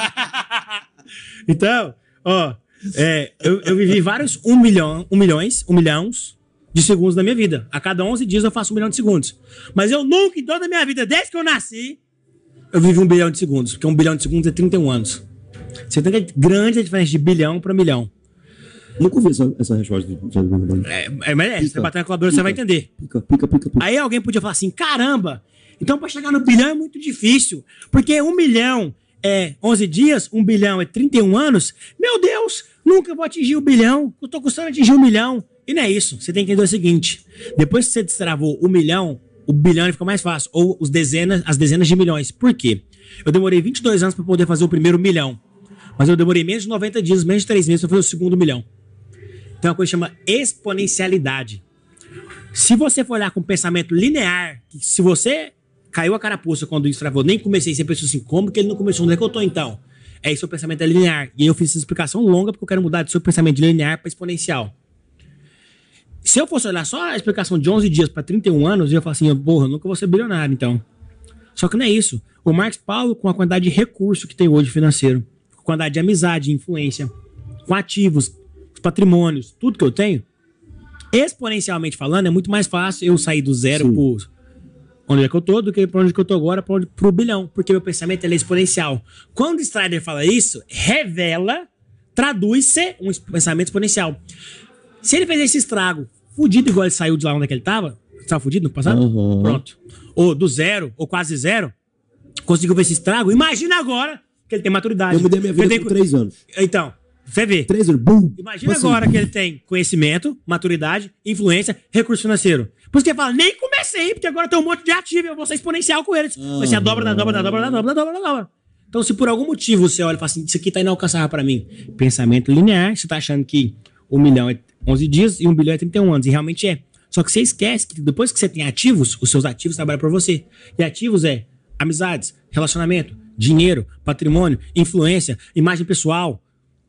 (laughs) então, ó, é, eu, eu vivi vários um milhão, um milhões, um milhões de segundos na minha vida. A cada 11 dias eu faço um milhão de segundos. Mas eu nunca, em toda a minha vida, desde que eu nasci, eu vivi um bilhão de segundos. Porque um bilhão de segundos é 31 anos. Você tem que grande a diferença de bilhão para milhão. Nunca ouvi essa, essa resposta. de- É, é, mas é, você Pica. bater na calculadora, você vai Pica. entender. Pica, pica, pica, pica. Aí alguém podia falar assim: caramba, então para chegar no bilhão é muito difícil. Porque um milhão é 11 dias, um bilhão é 31 anos. Meu Deus, nunca vou atingir o bilhão. Eu tô custando atingir um milhão. E não é isso. Você tem que entender o seguinte: depois que você destravou o milhão, o bilhão fica mais fácil. Ou os dezenas, as dezenas de milhões. Por quê? Eu demorei 22 anos para poder fazer o primeiro milhão. Mas eu demorei menos de 90 dias, menos de 3 meses para fazer o segundo milhão. Tem uma coisa que chama exponencialidade. Se você for olhar com pensamento linear, se você caiu a carapuça quando isso travou, nem comecei, você pensou assim, como que ele não começou? Onde é que eu tô então? É isso, o pensamento é linear. E eu fiz essa explicação longa porque eu quero mudar de seu pensamento linear para exponencial. Se eu fosse olhar só a explicação de 11 dias para 31 anos, eu ia falar assim, porra, eu nunca vou ser bilionário, então. Só que não é isso. O Marcos Paulo, com a quantidade de recurso que tem hoje financeiro, com a quantidade de amizade, influência, com ativos, os patrimônios, tudo que eu tenho, exponencialmente falando, é muito mais fácil eu sair do zero pro onde é que eu tô do que pra onde que eu tô agora, onde, pro bilhão, porque meu pensamento é exponencial. Quando o Strider fala isso, revela, traduz-se um pensamento exponencial. Se ele fez esse estrago, fudido igual ele saiu de lá onde é ele tava, tava fudido no passado? Aham. Pronto. Ou do zero, ou quase zero, conseguiu ver esse estrago, imagina agora que ele tem maturidade. Eu mudei minha vida tem com três anos. Então, você vê. Três anos, bum. Imagina Tipo assim, agora que ele tem conhecimento, maturidade, influência, recurso financeiro. Por isso que ele fala, nem comecei, porque agora tem um monte de ativo, eu vou ser exponencial com eles. Vai ser a dobra, da dobra, da dobra, da dobra, da dobra, da dobra. Então, se por algum motivo você olha e fala assim, isso aqui tá inalcançável pra mim. Pensamento linear, você tá achando que um milhão é 11 dias e um bilhão é 31 anos. E realmente é. Só que você esquece que depois que você tem ativos, os seus ativos trabalham por você. E ativos é amizades, relacionamento, dinheiro, patrimônio, influência, imagem pessoal,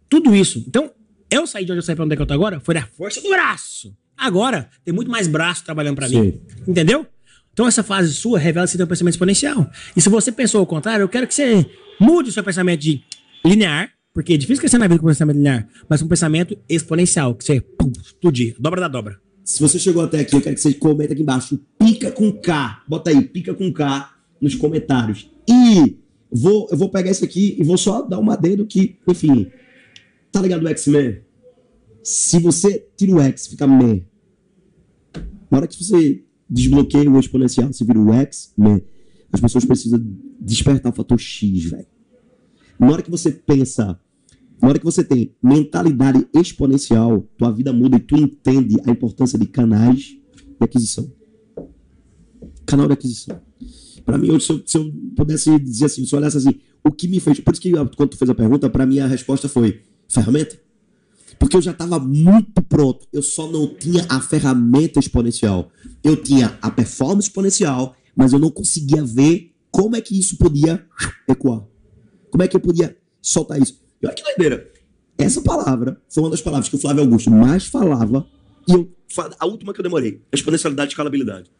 tudo isso. Então, eu saí de onde eu saí pra onde é que eu tô agora foi da força do braço. Agora, tem muito mais braço trabalhando pra mim. Entendeu? Então, essa fase sua revela se tem um pensamento exponencial. E se você pensou ao contrário, eu quero que você mude o seu pensamento de linear, porque é difícil crescer na vida com um pensamento linear, mas um pensamento exponencial, que você pum, explodir, dobra da dobra. Se você chegou até aqui, eu quero que você comente aqui embaixo. Pica com K. Bota aí, pica com K nos comentários. E vou, eu vou pegar isso aqui e vou só dar uma dedo que, enfim. Tá ligado o X-Men? Se você tira o X, fica Man. Na hora que você desbloqueia o exponencial, você vira o X-Men. As pessoas precisam despertar o fator X, velho. Na hora que você pensa na hora que você tem mentalidade exponencial, tua vida muda e tu entende a importância de canais de aquisição. Canal de aquisição. Pra mim, hoje, se eu, se eu pudesse dizer assim, se eu olhasse assim, o que me fez. Por isso que quando tu fez a pergunta, pra mim a resposta foi ferramenta. Porque eu já estava muito pronto. Eu só não tinha a ferramenta exponencial. Eu tinha a performance exponencial, mas eu não conseguia ver como é que isso podia ecoar. Como é que eu podia soltar isso. E olha que doideira. Essa palavra foi uma das palavras que o Flávio Augusto mais falava. E eu, a última que eu demorei. Exponencialidade e escalabilidade.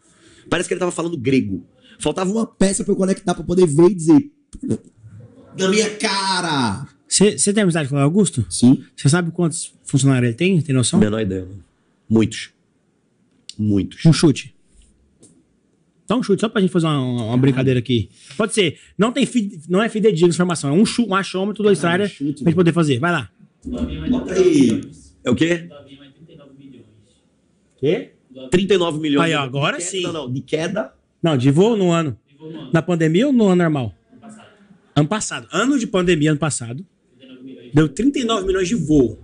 Parece que ele estava falando grego. Faltava uma peça para eu conectar para poder ver e dizer. Na minha cara! Você você tem amizade com o Augusto? Sim. Você sabe quantos funcionários ele tem? Tem noção? Menor ideia. mano. Muitos. Muitos. Um chute. Dá um chute, só pra gente fazer uma, uma brincadeira aqui. Pode ser. Não, tem fi- não é fidedigna essa informação. É um, chu, um achômetro do Estrada chute, pra gente poder fazer. Vai lá. Bota 39 aí. milhões. É o quê? Davinho vai 39 milhões. Quê? 39 milhões. Aí, ó, agora queda- sim. Não, não. De queda. Não, de voo no ano. Levou um ano Na pandemia ou no ano normal? passado. Ano passado. Ano de pandemia, ano passado. 39 milhões. Deu 39 milhões de voo.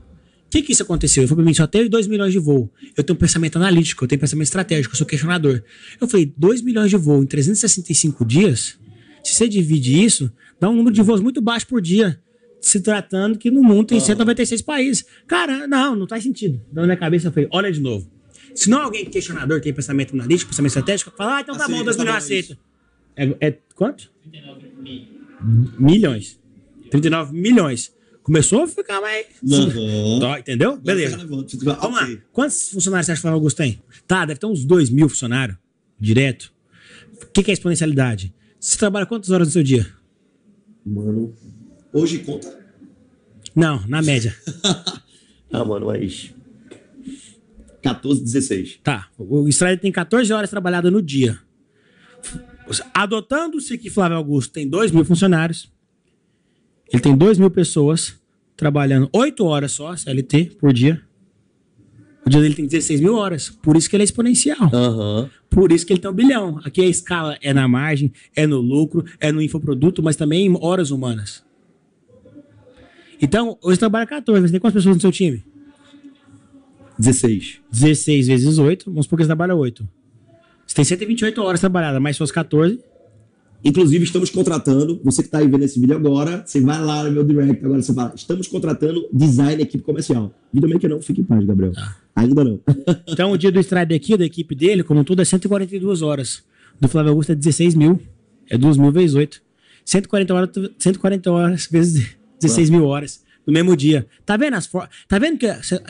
O que que isso aconteceu? Eu falei pra mim, só teve 2 milhões de voo. Eu tenho um pensamento analítico, eu tenho pensamento estratégico, eu sou questionador. Eu falei, 2 milhões de voo em 365 dias, se você divide isso, dá um número de voos muito baixo por dia. Se tratando que no mundo tem 196 países. Cara, não, não faz sentido. Na minha cabeça eu falei, olha de novo. Se não é alguém questionador, tem pensamento analítico, pensamento estratégico, fala, ah, então tá Aceita, bom, 2 tá milhões aceita. É, é quanto? 39 mil. Milhões. 39 milhões. Começou a ficar mais. Uhum. Tá, entendeu? Beleza. Vamos lá. Quantos funcionários você acha que o Flávio Augusto tem? Tá, deve ter uns 2 mil funcionários, direto. O que, que é exponencialidade? Você trabalha quantas horas no seu dia? Mano. Hoje conta. Não, na média. (laughs) Ah, mano, mas. 14, 16. Tá. O Israel tem 14 horas trabalhadas no dia. Adotando-se que Flávio Augusto tem 2 mil funcionários, ele tem 2 mil pessoas trabalhando 8 horas só, CLT, por dia. O dia dele tem 16 mil horas. Por isso que ele é exponencial. Aham. Por isso que ele tem um bilhão. Aqui a escala é na margem, é no lucro, é no infoproduto, mas também em horas humanas. Então, hoje trabalha 14. Você tem quantas pessoas no seu time? 16. 16 vezes 8. Vamos supor que você trabalha 8. Você tem 128 horas trabalhadas, mais suas 14. Inclusive, estamos contratando, você que está aí vendo esse vídeo agora, você vai lá no meu direct, agora você fala, estamos contratando design equipe comercial. Videomaker não, fique em paz, Gabriel. Ainda não. (laughs) Então, o dia do stride aqui, da equipe dele, como tudo, é 142 horas. Do Flávio Augusto é 16 mil. É 2 mil vezes 8. 140 horas, 140 horas vezes 16 mil horas. No mesmo dia. Tá vendo as. Tá vendo que.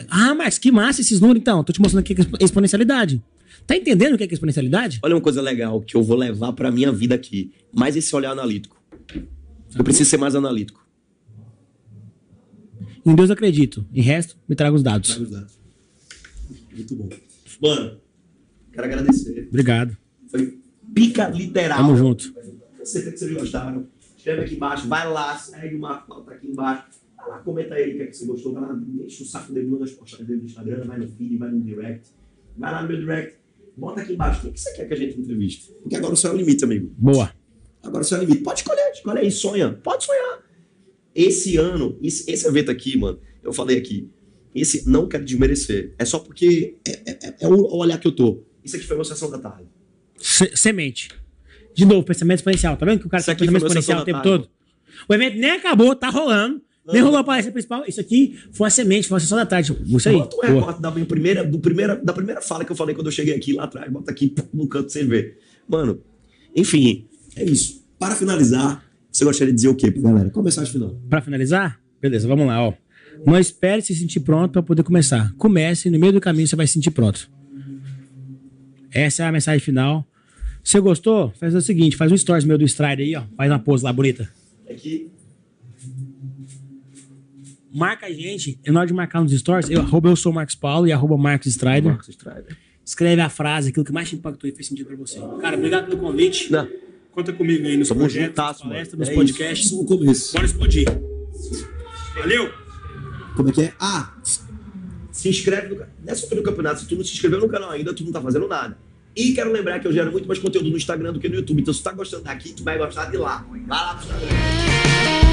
Ah, mas que massa esses números, então. Tô te mostrando aqui a exponencialidade. Tá entendendo o que é que é exponencialidade? Olha uma coisa legal que eu vou levar pra minha vida aqui. Mais esse olhar analítico. Eu preciso ser mais analítico. Em Deus eu acredito. Em resto, me traga os dados. Muito bom. Mano, quero agradecer. Obrigado. Foi pica literal. Tamo junto. Com certeza que vocês gostaram. Escreve aqui embaixo, vai lá, segue o Marco tá aqui embaixo. Vai lá, comenta aí o que, é que você gostou. Vai lá, enche o saco dele, manda as postagens dele no Instagram, vai no feed, vai no direct. Vai lá no meu direct. Bota aqui embaixo. Quem que você quer que a gente entreviste? Porque agora o céu é o limite, amigo. Boa. Agora o céu é o limite. Pode escolher, escolhe aí, sonha. Pode sonhar. Esse ano, esse, esse evento aqui, mano, eu falei aqui. Esse não quero desmerecer. É só porque é, é, é- é o olhar que eu tô. Isso aqui foi uma sessão da tarde. Se- semente. De novo, pensamento exponencial. Tá vendo que o cara Isso tem pensamento meu exponencial o tempo todo? O evento nem acabou, tá rolando. Nem rolou a palestra principal. Isso aqui foi uma semente, foi uma sessão da tarde. Isso aí. Bota um recorte da minha primeira, do primeira, da primeira fala que eu falei quando eu cheguei aqui lá atrás. Bota aqui no canto pra você ver. Mano, enfim, é isso. Para finalizar, você gostaria de dizer o quê pra galera? Qual a mensagem final? Pra finalizar? Beleza, vamos lá, ó. Não espere se sentir pronto pra poder começar. Comece, no meio do caminho você vai se sentir pronto. Essa é a mensagem final. Se gostou, faz o seguinte, faz um stories meu do Stride aí, ó. Faz uma pose lá bonita. Aqui. Marca a gente, e na hora de marcar nos stories, eu, arroba eu sou o Marcos Paulo e arroba Marcos Strider. Marcos Strider. Escreve a frase, aquilo que mais te impactou e fez sentido pra você. Cara, obrigado pelo convite. Não, Conta comigo aí nos tamo projetos, nas juntasso, mano. palestras, nos É podcasts. Isso, no começo. Bora explodir. Valeu! Como é que é? Ah, se inscreve no canal. Nessa altura do campeonato, se tu não se inscreveu no canal ainda, tu não tá fazendo nada. E quero lembrar que eu gero muito mais conteúdo no Instagram do que no YouTube. Então, se tu tá gostando daqui, tu vai gostar de lá. Vai lá pro Instagram.